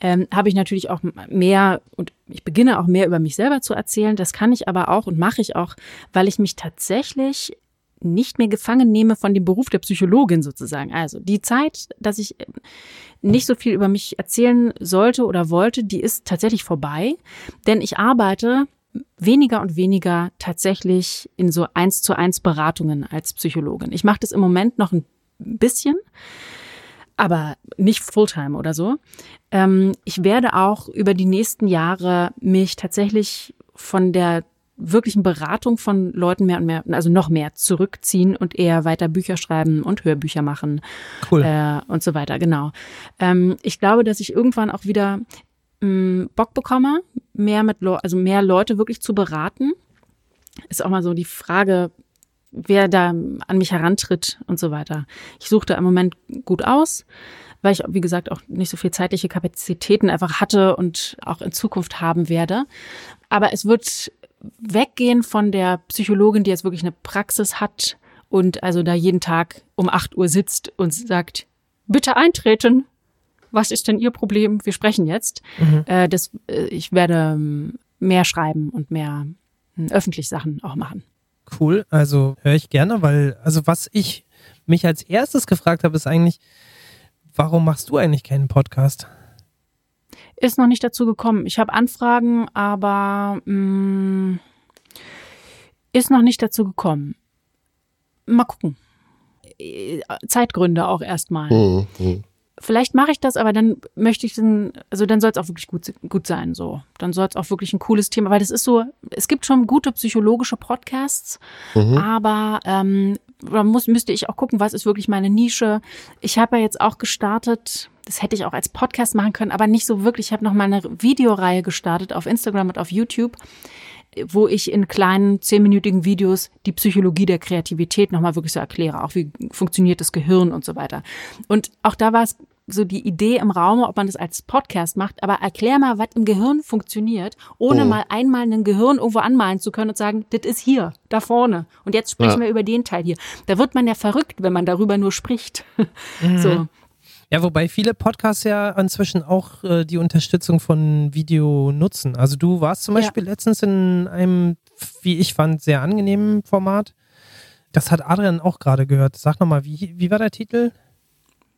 ähm, habe ich natürlich auch mehr und ich beginne auch mehr über mich selber zu erzählen. Das kann ich aber auch und mache ich auch, weil ich mich tatsächlich nicht mehr gefangen nehme von dem Beruf der Psychologin sozusagen. Also die Zeit, dass ich äh, nicht so viel über mich erzählen sollte oder wollte, die ist tatsächlich vorbei, denn ich arbeite weniger und weniger tatsächlich in so eins zu eins Beratungen als Psychologin. Ich mache das im Moment noch ein bisschen, aber nicht Fulltime oder so. Ähm, ich werde auch über die nächsten Jahre mich tatsächlich von der wirklichen Beratung von Leuten mehr und mehr, also noch mehr zurückziehen und eher weiter Bücher schreiben und Hörbücher machen Cool. äh, und so weiter, genau. Ähm, ich glaube, dass ich irgendwann auch wieder mh, Bock bekomme, mehr mit Leu also mehr Leute wirklich zu beraten. Ist auch mal so die Frage, wer da an mich herantritt und so weiter. Ich suche da im Moment gut aus, weil ich, wie gesagt, auch nicht so viel zeitliche Kapazitäten einfach hatte und auch in Zukunft haben werde. Aber es wird weggehen von der Psychologin, die jetzt wirklich eine Praxis hat und also da jeden Tag um 8 Uhr sitzt und sagt, bitte eintreten. Was ist denn Ihr Problem? Wir sprechen jetzt. Äh, das, äh, ich werde ähm, mehr schreiben und mehr äh, öffentlich Sachen auch machen. Cool. Also höre ich gerne, weil, also was ich mich als erstes gefragt habe, ist eigentlich, warum machst du eigentlich keinen Podcast? Ist noch nicht dazu gekommen. Ich habe Anfragen, aber mh, ist noch nicht dazu gekommen. Mal gucken. Äh, Zeitgründe auch erstmal. Mhm. Vielleicht mache ich das, aber dann möchte ich dann, also dann soll es auch wirklich gut, gut sein, so. Dann soll es auch wirklich ein cooles Thema, weil das ist so, es gibt schon gute psychologische Podcasts, Mhm. aber ähm, da muss, müsste ich auch gucken, was ist wirklich meine Nische. Ich habe ja jetzt auch gestartet, das hätte ich auch als Podcast machen können, aber nicht so wirklich. Ich habe noch mal eine Videoreihe gestartet auf Instagram und auf YouTube, wo ich in kleinen zehnminütigen Videos die Psychologie der Kreativität nochmal wirklich so erkläre, auch wie funktioniert das Gehirn und so weiter. Und auch da war es so die Idee im Raum, ob man das als Podcast macht, aber erklär mal, was im Gehirn funktioniert, ohne Oh. mal einmal ein Gehirn irgendwo anmalen zu können und sagen, das ist hier, da vorne. Und jetzt sprechen Ja. wir über den Teil hier. Da wird man ja verrückt, wenn man darüber nur spricht. So. Ja, wobei viele Podcasts ja inzwischen auch äh, die Unterstützung von Video nutzen. Also du warst zum Ja. Beispiel letztens in einem, wie ich fand, sehr angenehmen Format. Das hat Adrian auch gerade gehört. Sag nochmal, wie, wie war der Titel?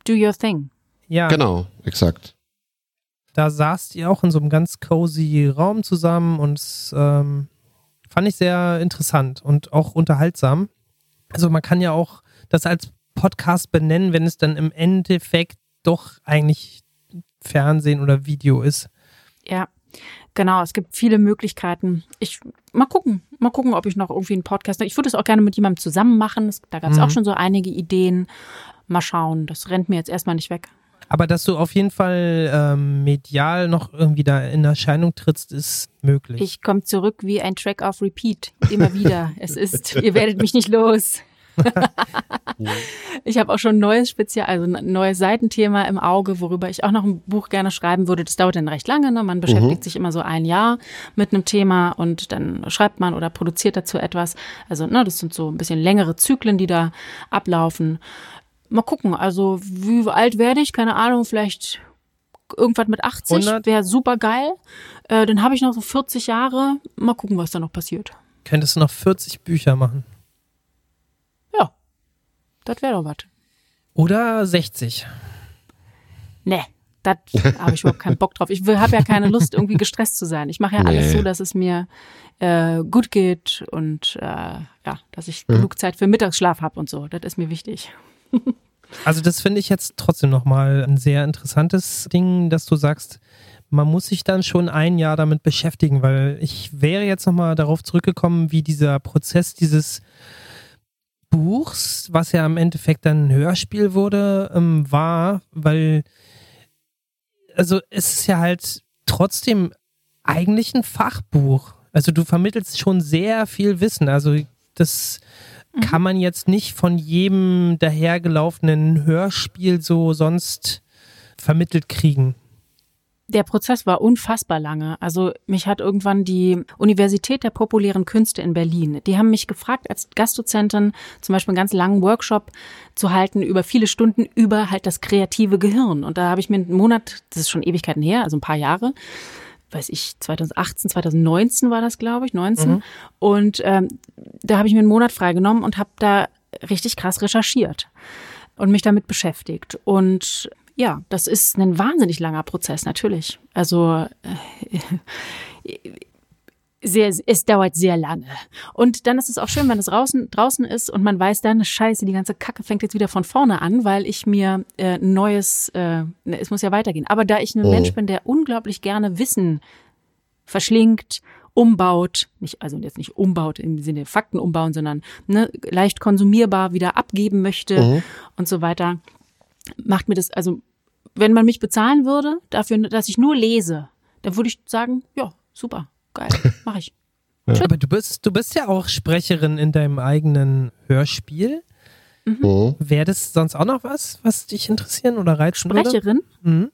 Do your thing. Ja, Genau, exakt. da saßt ihr auch in so einem ganz cozy Raum zusammen und es, ähm, fand ich sehr interessant und auch unterhaltsam. Also man kann ja auch das als Podcast benennen, wenn es dann im Endeffekt doch eigentlich Fernsehen oder Video ist. Ja, genau. Es gibt viele Möglichkeiten. Ich mal gucken, mal gucken, ob ich noch irgendwie einen Podcast. Ich würde es auch gerne mit jemandem zusammen machen. Da gab es Mhm. auch schon so einige Ideen. Mal schauen. Das rennt mir jetzt erstmal nicht weg. Aber dass du auf jeden Fall ähm, medial noch irgendwie da in Erscheinung trittst, ist möglich. Ich komme zurück wie ein Track auf Repeat. Immer wieder. es ist, ihr werdet mich nicht los. ich habe auch schon ein neues Spezial, also ein neues Seitenthema im Auge, worüber ich auch noch ein Buch gerne schreiben würde. Das dauert dann recht lange. Ne? Man beschäftigt sich immer so ein Jahr mit einem Thema und dann schreibt man oder produziert dazu etwas. Also ne, das sind so ein bisschen längere Zyklen, die da ablaufen. Mal gucken, also wie alt werde ich? Keine Ahnung, vielleicht irgendwas mit 80 100? wäre super geil. Äh, dann habe ich noch so 40 Jahre. Mal gucken, was da noch passiert. Könntest du noch 40 Bücher machen. Das wäre doch was. Oder 60. Nee, Da habe ich überhaupt keinen Bock drauf. Ich habe ja keine Lust, irgendwie gestresst zu sein. Ich mache ja alles Nee. so, dass es mir äh, gut geht und äh, ja, dass ich Mhm. genug Zeit für Mittagsschlaf habe und so. Das ist mir wichtig. Also das finde ich jetzt trotzdem nochmal ein sehr interessantes Ding, dass du sagst, man muss sich dann schon ein Jahr damit beschäftigen, weil ich wäre jetzt nochmal darauf zurückgekommen, wie dieser Prozess dieses Buchs, was ja im Endeffekt dann ein Hörspiel wurde, ähm, war, weil also es ist ja halt trotzdem eigentlich ein Fachbuch. Also du vermittelst schon sehr viel Wissen. Also das kann man jetzt nicht von jedem dahergelaufenen Hörspiel so sonst vermittelt kriegen. Der Prozess war unfassbar lange. Also mich hat irgendwann die Universität der populären Künste in Berlin, die haben mich gefragt, als Gastdozentin zum Beispiel einen ganz langen Workshop zu halten über viele Stunden über halt das kreative Gehirn. Und da habe ich mir einen Monat, das ist schon Ewigkeiten her, also ein paar Jahre, weiß ich, 2018, 2019 war das, glaube ich, 19. Und ähm, da habe ich mir einen Monat freigenommen und habe da richtig krass recherchiert und mich damit beschäftigt. Und ja, das ist ein wahnsinnig langer Prozess, natürlich. Also äh, sehr, es dauert sehr lange. Und dann ist es auch schön, wenn es draußen, draußen ist und man weiß dann, scheiße, die ganze Kacke fängt jetzt wieder von vorne an, weil ich mir äh, neues, äh, es muss ja weitergehen. Aber da ich ein Oh. Mensch bin, der unglaublich gerne Wissen verschlingt, umbaut, nicht, also jetzt nicht umbaut im Sinne Fakten umbauen, sondern ne, leicht konsumierbar wieder abgeben möchte Mhm. und so weiter, macht mir das, also wenn man mich bezahlen würde, dafür, dass ich nur lese, dann würde ich sagen, ja, super, geil, mache ich. Aber du bist, du bist ja auch Sprecherin in deinem eigenen Hörspiel. Mhm. Wäre das sonst auch noch was, was dich interessieren oder reizen würde? Sprecherin? Mhm.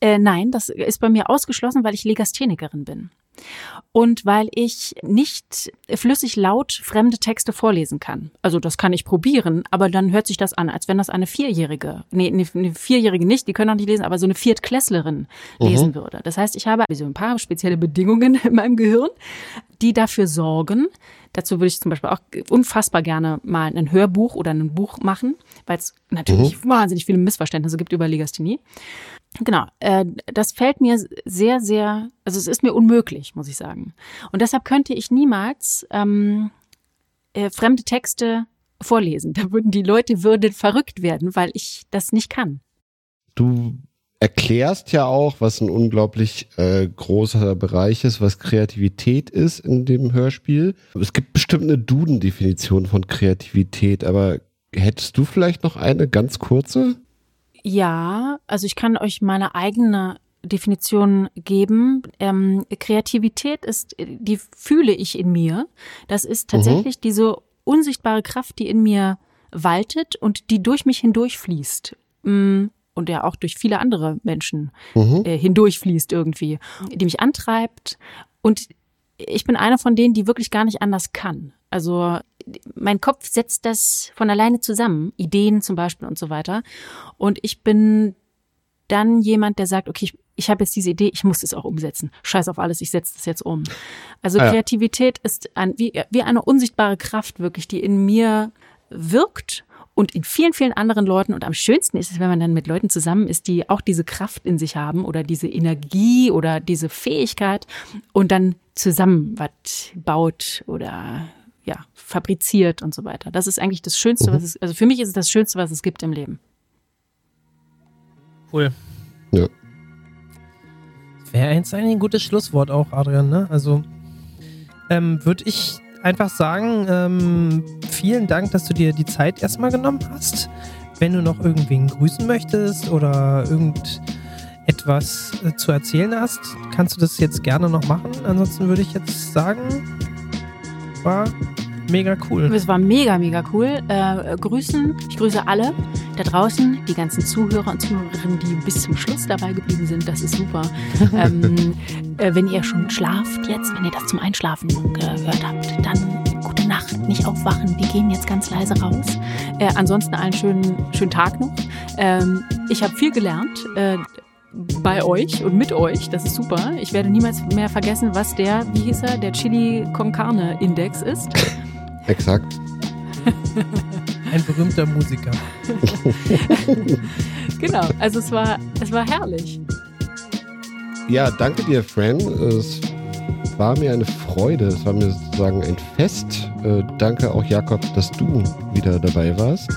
Äh, nein, das ist bei mir ausgeschlossen, weil ich Legasthenikerin bin. Und weil ich nicht flüssig laut fremde Texte vorlesen kann. Also das kann ich probieren, aber dann hört sich das an, als wenn das eine Vierjährige, nee, eine, Vierjährige nicht, die können auch nicht lesen, aber so eine Viertklässlerin lesen würde. Das heißt, ich habe so ein paar spezielle Bedingungen in meinem Gehirn, die dafür sorgen, dazu würde ich zum Beispiel auch unfassbar gerne mal ein Hörbuch oder ein Buch machen, weil es natürlich wahnsinnig viele Missverständnisse gibt über Legasthenie. Genau, äh, das fällt mir sehr, sehr, also es ist mir unmöglich, muss ich sagen. Und deshalb könnte ich niemals ähm, äh, fremde Texte vorlesen. Da würden die Leute würden verrückt werden, weil ich das nicht kann. Du erklärst ja auch, was ein unglaublich äh, großer Bereich ist, was Kreativität ist in dem Hörspiel. Es gibt bestimmt eine Duden-Definition von Kreativität, aber hättest du vielleicht noch eine ganz kurze? Ja, also ich kann euch meine eigene Definition geben. Ähm, Kreativität ist, die fühle ich in mir. Das ist tatsächlich diese unsichtbare Kraft, die in mir waltet und die durch mich hindurchfließt. Mm, Und ja auch durch viele andere Menschen Mhm. äh, hindurchfließt irgendwie, die mich antreibt. Und ich bin einer von denen, die wirklich gar nicht anders kann. Also mein Kopf setzt das von alleine zusammen, Ideen zum Beispiel und so weiter. Und ich bin dann jemand, der sagt, okay, ich, ich habe jetzt diese Idee, ich muss es auch umsetzen. Scheiß auf alles, ich setze das jetzt um. Also Ah ja. Kreativität ist ein, wie, wie eine unsichtbare Kraft wirklich, die in mir wirkt und in vielen, vielen anderen Leuten. Und am schönsten ist es, wenn man dann mit Leuten zusammen ist, die auch diese Kraft in sich haben oder diese Energie oder diese Fähigkeit und dann zusammen was baut oder ja, fabriziert und so weiter. Das ist eigentlich das Schönste, was es, also für mich ist es das Schönste, was es gibt im Leben. Cool. Ja. Wäre jetzt eigentlich ein gutes Schlusswort auch, Adrian, ne? Also ähm, würde ich einfach sagen, ähm, vielen Dank, dass du dir die Zeit erstmal genommen hast. Wenn du noch irgendwen grüßen möchtest oder irgendetwas äh, zu erzählen hast, kannst du das jetzt gerne noch machen. Ansonsten würde ich jetzt sagen, war mega cool. Es war mega, mega cool. Äh, grüßen, ich grüße alle da draußen, die ganzen Zuhörer und Zuhörerinnen, die bis zum Schluss dabei geblieben sind. Das ist super. ähm, äh, wenn ihr schon schlaft jetzt, wenn ihr das zum Einschlafen gehört habt, dann gute Nacht, nicht aufwachen. Wir gehen jetzt ganz leise raus. Äh, ansonsten einen schönen, schönen Tag noch. Ähm, ich habe viel gelernt. Bei euch und mit euch, das ist super. Ich werde niemals mehr vergessen, was der, wie hieß er, der Chili Con Carne Index ist. Exakt. ein berühmter Musiker. Genau, also es war, es war herrlich. Ja, danke dir, Fran. Es war mir eine Freude. Es war mir sozusagen ein Fest. Äh, danke auch, Jakob, dass du wieder dabei warst.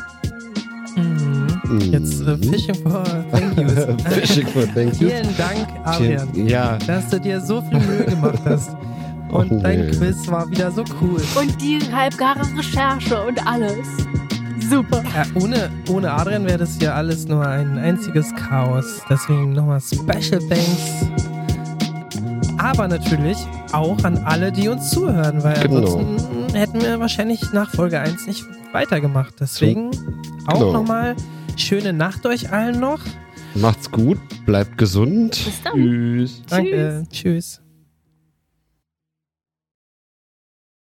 Mhm. Jetzt äh, Fishing for Thank Yous. Fishing for Thank Yous. Vielen Dank, Adrian, Ja, dass du dir so viel Mühe gemacht hast. Und Och, dein nee. Quiz war wieder so cool. Und die halbgare Recherche und alles. Super. Ja, ohne, ohne Adrian wäre das hier alles nur ein einziges Chaos. Deswegen nochmal Special Thanks. Aber natürlich auch an alle, die uns zuhören, weil Genau. ansonsten hätten wir wahrscheinlich nach Folge 1 nicht weitergemacht. Deswegen auch Genau. nochmal schöne Nacht euch allen noch. macht's gut, bleibt gesund. Bis dann. Tschüss. Danke. Tschüss.